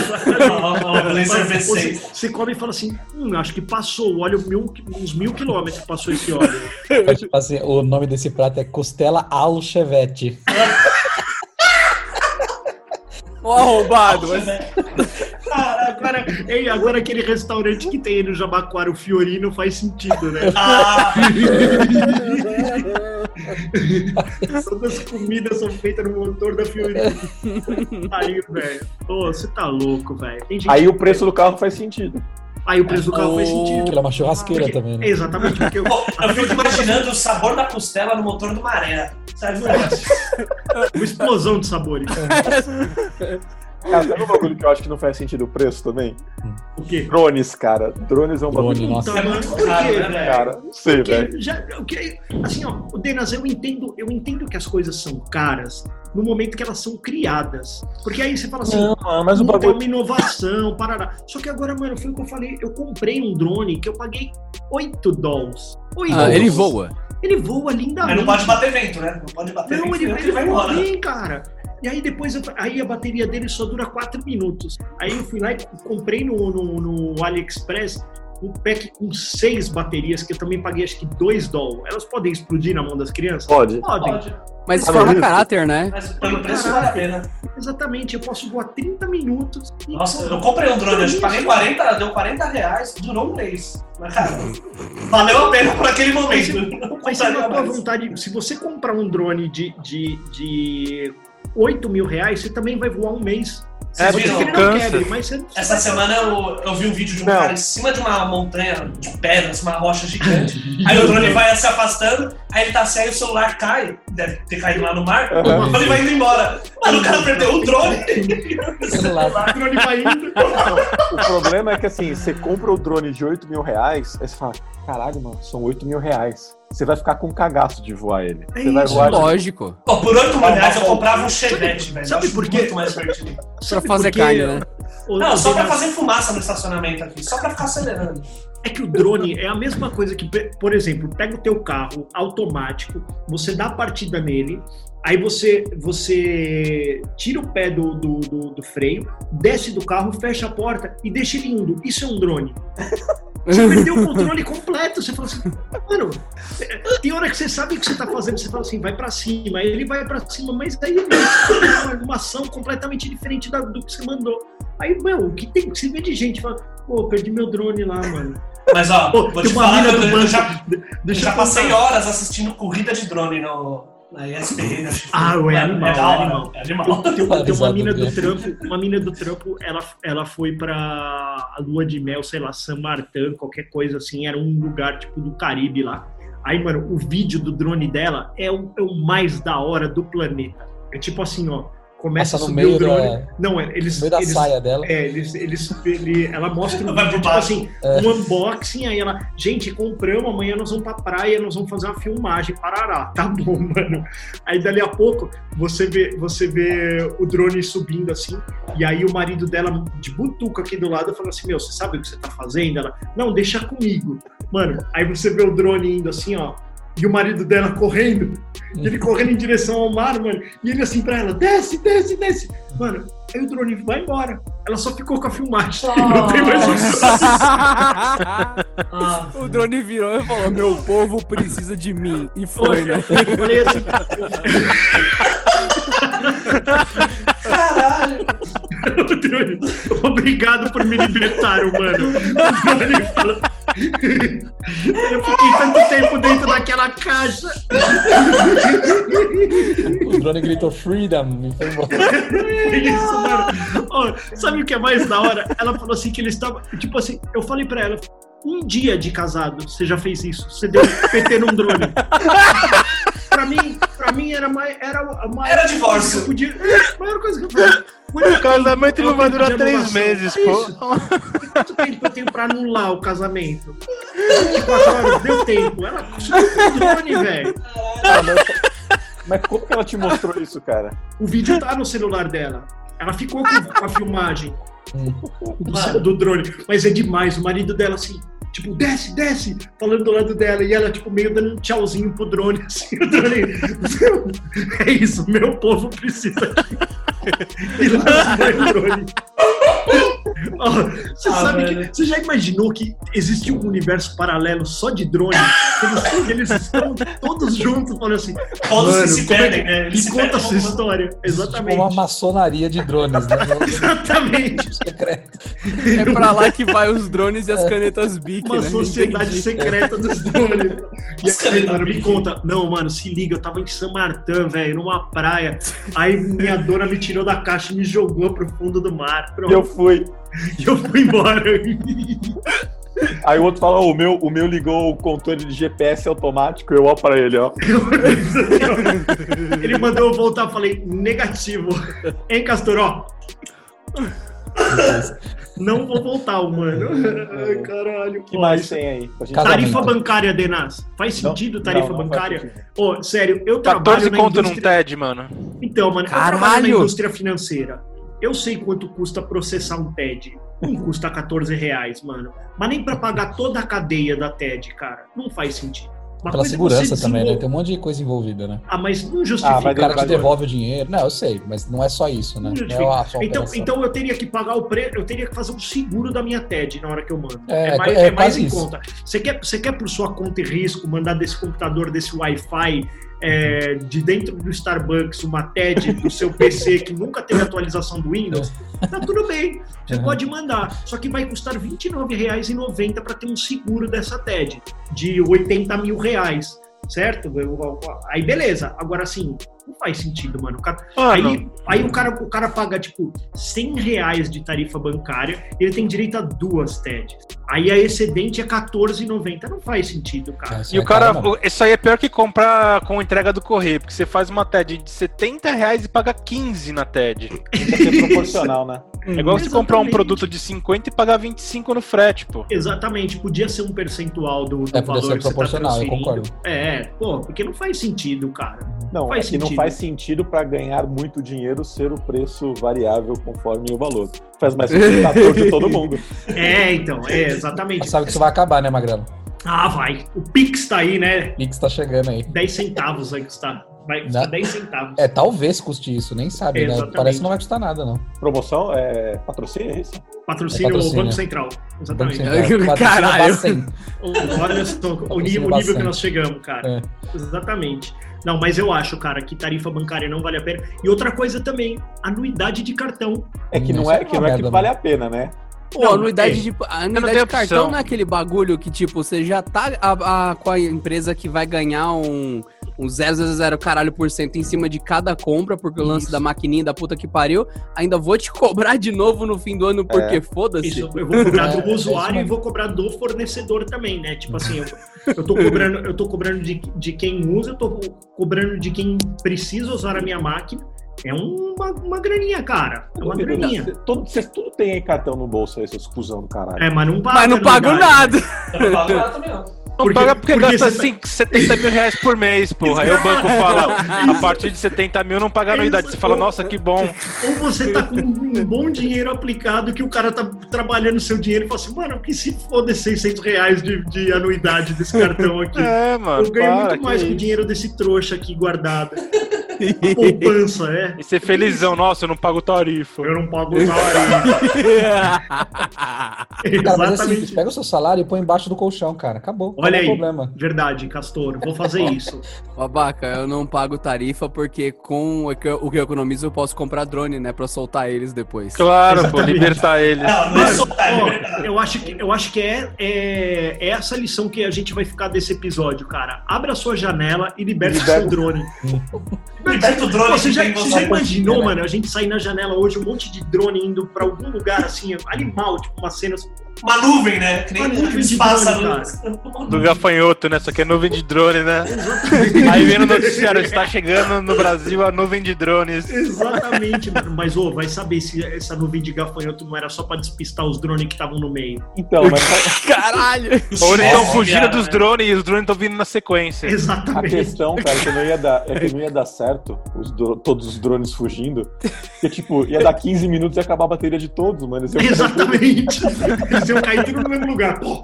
Ou Você, V6. você come e fala assim, hum, acho que passou o óleo mil, uns mil quilômetros passou esse óleo. Tipo assim, o nome desse prato é costela al chevette. Ó, arrombado. mas- Ah, agora, ei, agora aquele restaurante que tem aí no Jabaquara, o Fiorino, faz sentido, né? Ah, Todas as comidas são feitas no motor da Fiorino. Aí, velho. Ô, você tá louco, velho. Aí o preço do carro faz sentido. Aí o preço do carro faz sentido. Aquela é uma churrasqueira Porque- também, né? Exatamente, porque eu, pô, eu fico imaginando o sabor da costela no motor do maré. Sabe? uma explosão de sabores. Cara, sabe um bagulho que eu acho que não faz sentido o preço também? O quê? Drones, cara. Drones é um Drone, bagulho. nossa. É muito mano, por caro, quê, né, velho? Cara, não sei, velho. Já, o que, assim, ó, o Denas, eu entendo, eu entendo que as coisas são caras no momento que elas são criadas. Porque aí você fala assim, Não, mas o é bagulho. uma inovação, parará. Só que agora, mano, foi o que eu falei, eu comprei um drone que eu paguei 8 dólares. 8 Ah, dólares. ele voa. Ele voa lindamente. Mas não pode bater vento, né? Não pode bater Não, vento, ele, senão ele vai voa embora. bem, cara. E aí depois, eu- aí a bateria dele só dura 4 minutos. Aí eu fui lá e comprei no, no, no AliExpress um pack com seis baterias, que eu também paguei acho que 2 dólares. Elas podem explodir na mão das crianças? Pode. Podem. Pode. Mas Ah, forma caráter, né? Mas pelo preço vale a pena. Exatamente, eu posso voar 30 minutos. e- Nossa, eu comprei um drone, que paguei 40, deu 40 reais, durou um mês. Mas, cara, valeu a pena por aquele Mas, momento. Não mas se vontade, se você comprar um drone de, de, de 8 mil reais, você também vai voar um mês. Vocês Você não quer, mas você Essa semana eu, eu vi um vídeo de um Não. cara em cima de uma montanha de pedras, uma rocha gigante. aí o drone vai se afastando, aí ele tá assim, aí o celular cai, deve ter caído lá no mar, Aham. ele vai indo embora. Mano, o cara perdeu o drone. o drone vai indo. O problema é que assim, você compra o drone de 8 mil reais, aí você fala, caralho, mano, são 8 mil reais. Você vai ficar com um cagaço de voar ele. É Você vai isso, voar de- Lógico. Pô, por 8 mil reais eu comprava um Chevette, velho. sabe por quê? Muito mais divertido. Pra fazer carne, né? Não, só pra fazer fumaça no estacionamento aqui, só pra ficar acelerando. É que o drone é a mesma coisa que, por exemplo, pega o teu carro automático, você dá partida nele, aí você, você tira o pé do, do, do- do freio, desce do carro, fecha a porta e deixa ele indo. Isso é um drone. Você perdeu o controle completo. Você fala assim, mano, tem hora que você sabe o que você tá fazendo, você fala assim, vai pra cima, aí ele vai pra cima, mas aí tem uma, ação completamente diferente do que você mandou. Aí, meu, o que tem que se vê de gente fala, pô, perdi meu drone lá, mano. Mas ó, Pô, vou tem te uma falar, mina eu, do eu já, eu já passei horas assistindo corrida de drone no, na ESPN. que. Ah, é animal, da é animal. É animal. Tem, tem uma, tem uma mina do trampo, uma mina do trampo, ela, ela foi pra a lua de mel, sei lá, San Martin, qualquer coisa assim, era um lugar tipo do Caribe lá. Aí, mano, o vídeo do drone dela é o, é o mais da hora do planeta. É tipo assim, ó, começa Passa a no subir meio o drone. da, Não, é, eles, no meio da eles, saia dela. é, eles, eles, ele, ela mostra um vídeo, tipo assim, um unboxing, aí ela, gente, compramos, amanhã nós vamos pra praia, nós vamos fazer uma filmagem, parará, tá bom, mano. Aí dali a pouco, você vê, você vê o drone subindo assim, e aí o marido dela, de butuca aqui do lado, fala assim, meu, você sabe o que você tá fazendo? Ela, não, deixa comigo. Mano, aí você vê o drone indo assim, ó, E o marido dela correndo, e ele correndo em direção ao mar, mano. E ele assim pra ela, desce, desce, desce. Mano, aí o drone vai embora. Ela só ficou com a filmagem. Não tem mais um Ah, o drone virou e falou: Meu povo precisa de mim. E foi, né? Eu falei assim, caralho. o drone, obrigado por me libertar, mano. O drone falou, Eu fiquei tanto tempo dentro daquela caixa. O drone gritou freedom e foi embora. É Isso, mano. Ó, sabe o que é mais da hora? Ela falou assim que ele estava. Tipo assim, eu falei pra ela. Um dia de casado, você já fez isso? Você deu PT num drone. pra mim, mim era mais. Era, a maior Era divórcio. coisa que eu Podia, a maior coisa que eu podia. O casamento não vai durar três anulação. meses, É pô. isso. Quanto tempo eu tenho pra anular o casamento? 24 horas, deu tempo. Ela subiu com o drone, velho. Ah, mas, mas como que ela te mostrou isso, cara? O vídeo tá no celular dela. Ela ficou com, com a filmagem do, Mano. do drone. Mas é demais. O marido dela, assim, tipo, desce, desce, falando do lado dela. E ela, tipo, meio dando um tchauzinho pro drone, assim. O drone. É isso, meu povo precisa. E lá vai o drone. Você Ah, sabe velho. que. Você já imaginou que existe um universo paralelo só de drone? Eles, eles estão todos juntos falando assim. Todos "Mano, se é perdem, né? Eles Me se conta essa como- história. Tipo Exatamente. uma maçonaria de drones, né? Exatamente. Secreto. É pra lá que vai os drones e as canetas Bic, Uma né? sociedade secreta dos drones. E me conta. Não, mano, se liga, eu tava em São Martin, velho, numa praia. Aí minha dona me tirou da caixa e me jogou pro fundo do mar. Pronto. eu fui. E eu fui embora. Aí o outro fala, "Ó, o meu, o meu ligou o controle de GPS automático, eu olho pra ele, ó. Ele mandou eu voltar, falei, negativo. Hein, Castor, ó. Não vou voltar, mano. Ai, caralho. O que Ó, mais isso- tem aí? Tarifa bancária, Denas. Faz Não, sentido tarifa não, não bancária? sentido. Ô, sério, eu 14 trabalho na conto num indústria... TED, mano. Então, mano, eu trabalho na Caralho! indústria financeira. Eu sei quanto custa processar um TED. Não custa 14 reais, mano. Mas nem pra pagar toda a cadeia da TED, cara. Não faz sentido. Uma Pela é segurança também, né? Tem um monte de coisa envolvida, né? Ah, mas não Ah, justifica. vai O cara te devolve o dinheiro. Não, eu sei, mas não é só isso, né? É só Então, então eu teria que pagar o preço, eu teria que fazer um seguro da minha TED na hora que eu mando. É, mais, é é mais em isso. conta. Você quer, você quer por sua conta e risco mandar desse computador, desse Wi-Fi, é, de dentro do Starbucks, uma TED do seu PC que nunca teve atualização do Windows? Tá tudo bem, você Uhum. pode mandar. Só que vai custar R$ 29,90 para ter um seguro dessa TED, de 80 mil reais. Certo? Aí beleza. Agora assim, não faz sentido, mano. Cara- Mano, Aí, aí o, cara, o cara paga, tipo, 100 reais de tarifa bancária, ele tem direito a duas TEDs. Aí a excedente é 14,90. Não faz sentido, cara. Isso E é o cara, o- isso aí é pior que comprar com entrega do correio, porque você faz uma TED de 70 reais e paga 15 na TED. Tem que ser proporcional, né? É igual você comprar um produto de 50 e pagar 25 no frete, pô. Exatamente, podia ser um percentual do, do É, podia valor ser que você tá proporcional, eu concordo. É, pô, porque não faz sentido, cara. Não, Faz é que não sentido. faz sentido para ganhar muito dinheiro ser o preço variável conforme o valor. Faz mais sentido de todo mundo. É, então, é, exatamente. Mas sabe que isso vai acabar, né, Magrelo? Ah, vai. O Pix tá aí, né? Pix tá chegando aí. 10 centavos vai custar. Vai custar Não. 10 centavos. É, talvez custe isso, nem sabe, né? Exatamente. Parece que não vai custar nada, não. Promoção é patrocínio, é isso? Patrocínio, É patrocínio. Banco Central. Exatamente. Banco Central. Caralho. Olha só o nível, o nível que nós chegamos, cara. É. Exatamente. Não, mas eu acho, cara, que tarifa bancária não vale a pena. E outra coisa também, anuidade de cartão. É que Hum, não isso é, é que, não é que vale a pena, né? Pô, Não, anuidade é. de, a não anuidade de cartão não é aquele bagulho que, tipo, você já tá a- a- com a empresa que vai ganhar um, um 000 caralho por cento em cima de cada compra, porque o lance Isso. da maquininha da puta que pariu, ainda vou te cobrar de novo no fim do ano porque foda-se. Isso, eu vou cobrar É, do é usuário isso e mesmo. vou cobrar do fornecedor também, né? Tipo assim, eu, eu tô cobrando, eu tô cobrando de, de quem usa, eu tô cobrando de quem precisa usar a minha máquina. É uma, uma graninha, cara. É uma graninha. Todo, vocês tudo tem aí cartão no bolso aí, seus cuzão do caralho. É, mas não paga. Mas não nada. né? Eu não pago nada também, não. Não paga porque, gasta você tá- assim, 70 mil reais por mês, porra. Aí o banco fala, a partir de 70 mil não paga anuidade. Você fala, nossa, que bom. Ou você tá com um bom dinheiro aplicado que o cara tá trabalhando seu dinheiro e fala assim, mano, que se foda 600 reais de, de anuidade desse cartão aqui. É, mano. Eu ganho para, muito que mais com o dinheiro desse trouxa aqui guardado. A poupança, é. E ser felizão, nossa, eu não pago tarifa. Eu não pago nada. Cara, mas é simples, Exatamente. pega o seu salário e põe embaixo do colchão, cara. Acabou. Olha aí. o problema. Verdade, Castor. Vou fazer isso. Babaca, eu não pago tarifa porque com o que eu, o economizo eu posso comprar drone, né? Pra soltar eles depois. Claro, pô, Exatamente. libertar eles. Não, não é soltar, é eu acho que, eu acho que é, é, é essa lição que a gente vai ficar desse episódio, cara. Abra a sua janela e liberte Liberta- seu drone. O drone Você que já, você você. já imaginou, né? mano, a gente sair na janela hoje, um monte de drone indo pra algum lugar assim, animal, tipo uma cena. Uma nuvem, né? Que nem Uma nuvem de pássaros. Do gafanhoto, né? Só que é nuvem de drone, né? Aí vem no noticiário, está chegando no Brasil a nuvem de drones. Exatamente, mano. Mas, ô, vai saber se essa nuvem de gafanhoto não era só pra despistar os drones que estavam no meio. Então, mas Caralho! Ou eles estão fugindo cara, dos né? drones e os drones estão vindo na sequência. a Exatamente. questão, cara, que não ia dar, é que não ia dar certo os todos os drones fugindo. Porque, tipo, ia dar 15 minutos e ia acabar a bateria de todos, mano. Ficar Exatamente. Eles iam cair tudo no mesmo lugar. Pô,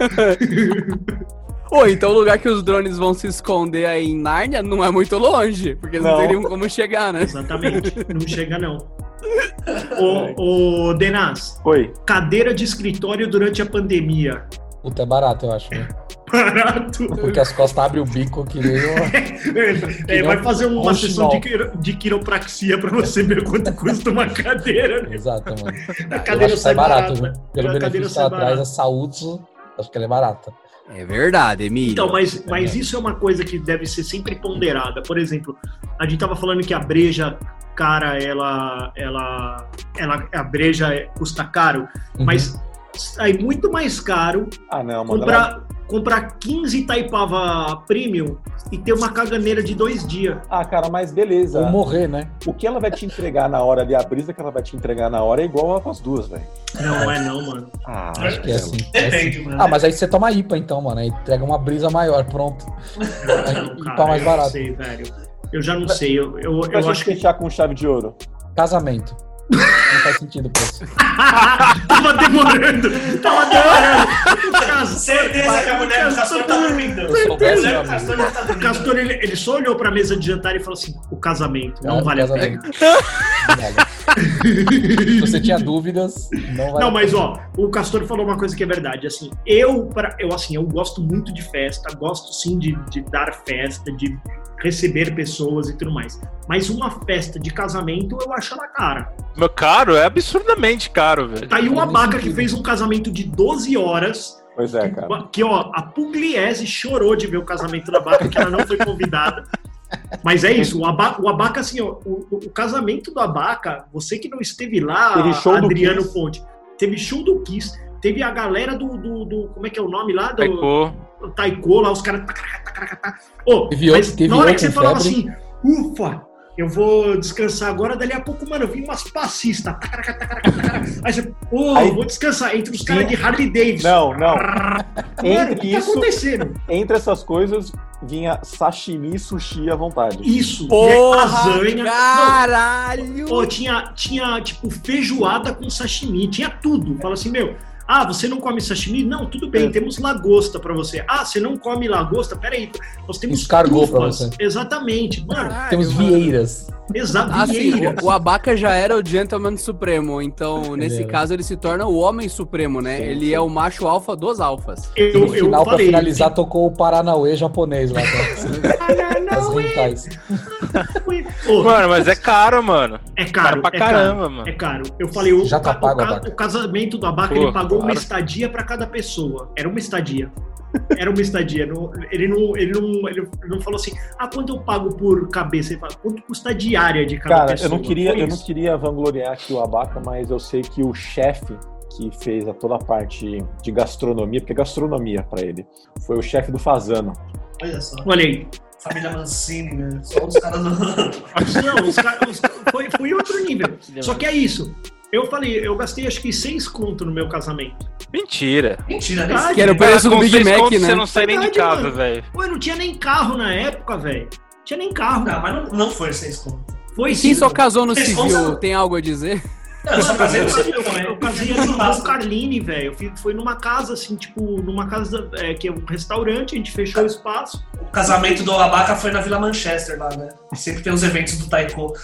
Ô, então o lugar que os drones vão se esconder aí em Nárnia não é muito longe, porque eles não, Não. teriam como chegar, né? Exatamente. Não chega, não. Ô, ô Denas, Oi. cadeira de escritório durante a pandemia. Puta, é barato, eu acho. Né? Barato. Porque as costas abrem o bico que nem o... É, vai fazer uma um sessão de, quiro- de quiropraxia pra você ver quanto custa uma cadeira. né? Exato, mano. A cadeira que sai barato, barata. viu? Pelo A cadeira benefício que sai ela traz, a saúde, acho que ela é barata. É verdade, Emílio. Então, mas, mas isso é uma coisa que deve ser sempre ponderada. Por exemplo, a gente tava falando que a breja cara, ela, ela, ela a breja é- custa caro, Uhum. mas sai muito mais caro Ah, não, comprar, comprar 15 Itaipava Premium e ter uma caganeira de dois dias. Ah, cara, mas beleza. Ou morrer, né? O que ela vai te entregar na hora ali, a brisa que ela vai te entregar na hora é igual as duas, velho. Não, não é não, mano. Ah, Acho que é assim. é assim. Depende, mano. Ah, mas aí você toma IPA então, mano. Aí entrega uma brisa maior, pronto. Não, IPA cara, mais eu não barato. sei, velho. Eu já não sei. Eu, eu, Pra eu gente acho que. fechar com chave de ouro. Casamento. Não faz sentido pra você. Tava demorando! Tava demorando! Certeza que a mulher do Castor tá dormindo. Não tá O dormindo. Castor, ele, ele só olhou pra mesa de jantar e falou assim: o casamento, não É, vale a pena. Não vale. Se você tinha dúvidas, não vai. Não, mas ó, o Castor falou uma coisa que é verdade. Assim, eu, pra, eu assim, eu gosto muito de festa, gosto sim de, de dar festa, de receber pessoas e tudo mais. Mas uma festa de casamento eu acho ela cara. Meu caro, é absurdamente caro, velho. Tá aí o Faz Abaca sentido. que fez um casamento de 12 horas. Pois é, cara. Que, ó, a Pugliese chorou de ver o casamento da Abaca, que ela não foi convidada. Mas é isso, o Abaca, o Abaca assim, ó, o, o- casamento do Abaca, você que não esteve lá, Teve show do Adriano. Ponte, teve show do Kiss, teve a galera do, do, do- como é que é o nome lá? Do, Taiko. o Taiko lá, os caras. Ô, Teve mas outro- teve na hora outro que você falava febre. assim, ufa, eu vou descansar agora, dali a pouco, mano, eu vi umas passistas. Aí você, pô, Aí- vou descansar. Entre os caras de Harley Davidson. Não, não. Mano, o Entre que tá isso, acontecendo? entre essas coisas, vinha sashimi e sushi à vontade. Isso. Porra, lasanha. caralho! Pô, tinha, tinha, tipo, feijoada com sashimi, tinha tudo. Fala assim, meu, ah, você não come sashimi? Não, tudo bem, É. temos lagosta pra você. Ah, você não come lagosta? Peraí, nós temos Escargot pra trufas. você. Exatamente, mano, Caralho, Temos vieiras. exato, Assim, vieira. o, o Abaca já era o gentleman supremo, então nesse era. caso ele se torna o homem supremo, né? Sim, ele sim. é o macho alfa dos alfas. E Eu, no eu final, pra falei, finalizar, tocou o Paranauê japonês lá. Rentais. Mano, mas é caro, mano. é Caro caro, pra é caramba, caro, mano. É caro. Eu falei, o, Já tá ca- o pago, ca- Abaca. o casamento do Abaca, Pô, ele pagou uma claro. estadia pra cada pessoa. Era uma estadia. Era uma estadia. Não- ele, não, ele, não, ele não falou assim, ah, quanto eu pago por cabeça? Ele falou, quanto custa a diária de cada Cara, pessoa? eu não queria, eu não queria vangloriar aqui o Abaca, mas eu sei que o chefe que fez a toda a parte de gastronomia, porque é gastronomia pra ele, foi o chefe do Fazano. Olha só. Olha aí. Família Mancini, né? Só os caras do. Não, os caras- foi, foi outro nível. Só que é isso. Eu falei, eu gastei acho que seis conto no meu casamento. Mentira. Mentira, Verdade, Que era o preço do Big Mac, contos né? Você não sai nem de casa, velho. Pô, eu não tinha nem carro na época, velho. Tinha nem carro. Não, mas não, não foi seis contos. Foi Quem sim. só casou no civil tem algo a dizer? Não, eu no eu, civil eu, eu no Dom Carline, velho. Eu fui- Foi numa casa, assim, tipo, numa casa é, que é um restaurante, a gente fechou o espaço. O casamento do Abaca foi na Vila Manchester lá, né? Sempre tem os eventos do Taiko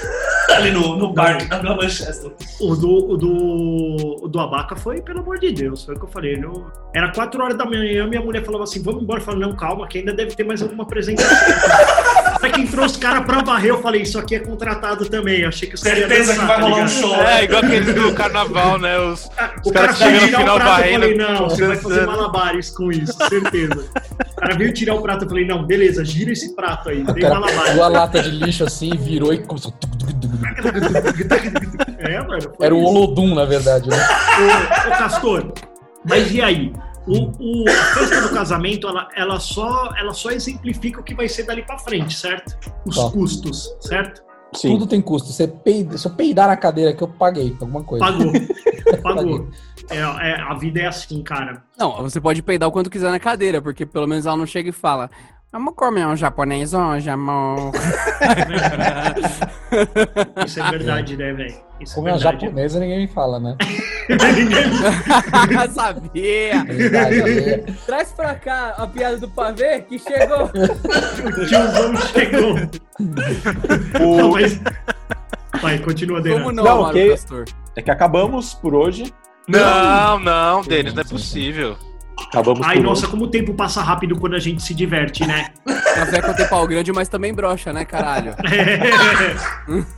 ali no, no bar da Vila Manchester. O do, o do, o do Abaca foi, pelo amor de Deus, foi o que eu falei. Não... Era 4 horas da manhã, minha mulher falava assim: vamos embora. Eu falei: não, calma, que ainda deve ter mais alguma apresentação. Até que entrou os caras pra varrer, eu falei: isso aqui é contratado também. Eu achei que os caras Certeza que vai tá rolar um show. É, igual aqueles do carnaval, né? Os, O Os cara caras foi chegam no tirar o final prato, eu falei, não, você vai fazer malabares com isso, certeza. O cara veio tirar o prato, eu falei, não, beleza, gira esse prato aí, tem cara malabares. pegou a lata de lixo assim, virou e começou. É, mano. foi Era o. Olodum, na verdade, né? Ô, ô, Castor, mas e aí? O, o- a festa do casamento, ela, ela, só, ela só exemplifica o que vai ser dali pra frente, certo? Os Tá. custos, certo? Sim. Tudo tem custo. Você peida, se eu peidar na cadeira que eu paguei alguma coisa. Pagou. Paguei. Pagou. É, é, a vida é assim, cara. Não, você pode peidar o quanto quiser na cadeira, porque pelo menos ela não chega e fala. Vamos comer um japonês hoje, amor. Isso é verdade, né, velho? É é uma verdade. japonesa, ninguém me fala, né? Sabia! Verdade, é. Traz pra cá a piada do pavê que chegou. O tiozão chegou. Não, mas... Vai, continua, Dena. Como não, Não. Castor? É que acabamos por hoje. Não, não, Denis, não é possível. Acabamos Ai, nossa, hoje. como o tempo passa rápido quando a gente se diverte, né? Café com tem pau grande, mas também brocha, né, caralho?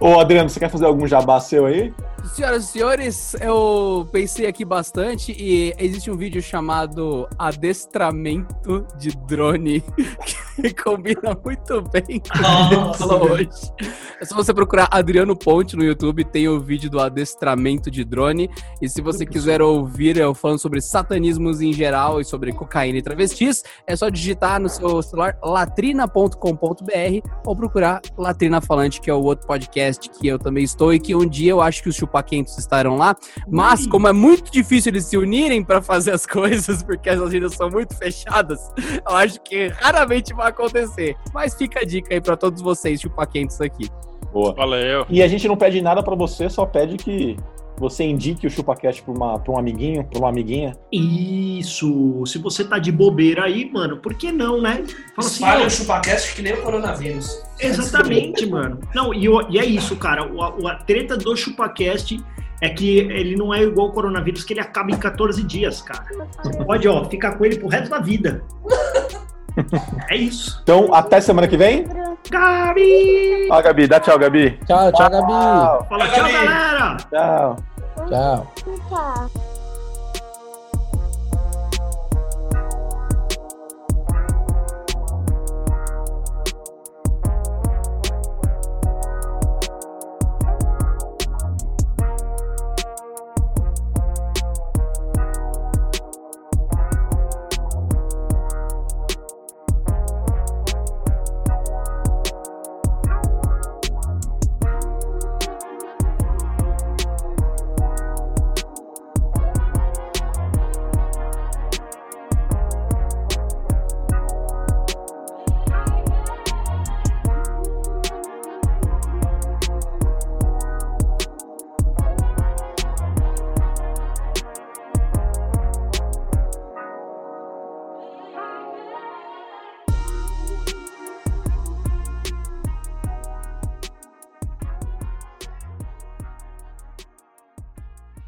Ô, Adriano, você quer fazer algum jabá seu aí? Senhoras e senhores, eu pensei aqui bastante e existe um vídeo chamado Adestramento de Drone que combina muito bem com o que falou hoje. É só você procurar Adriano Ponte no YouTube, tem o vídeo do adestramento de drone. E se você quiser ouvir eu falando sobre satanismos em geral e sobre cocaína e travestis, é só digitar no seu celular latrina.com.br ou procurar Latrina Falante, que é o outro podcast que eu também estou e que um dia eu acho que os chupaquentos estarão lá. Mas como é muito difícil eles se unirem para fazer as coisas, porque as agendas são muito fechadas, eu acho que raramente vai acontecer. Mas fica a dica aí para todos vocês chupaquentos aqui. Boa. Valeu. E a gente não pede nada pra você, só pede que você indique o ChupaCast pra um amiguinho, pra uma amiguinha. Isso. Se você tá de bobeira aí, mano, por que não, né? Fala assim, Espalha o chupacast que nem o coronavírus. Exatamente, mano. Não, e, e é isso, cara. O, a- a treta do ChupaCast é que ele não é igual o coronavírus, que ele acaba em 14 dias, cara. Você pode, ó, ficar com ele pro resto da vida. É isso. Então, até semana que vem. Gabi! Ó, Gabi, dá tchau, Gabi. Tchau, tchau, Gabi. Fala tchau, galera! Tchau. Tchau. Tchau.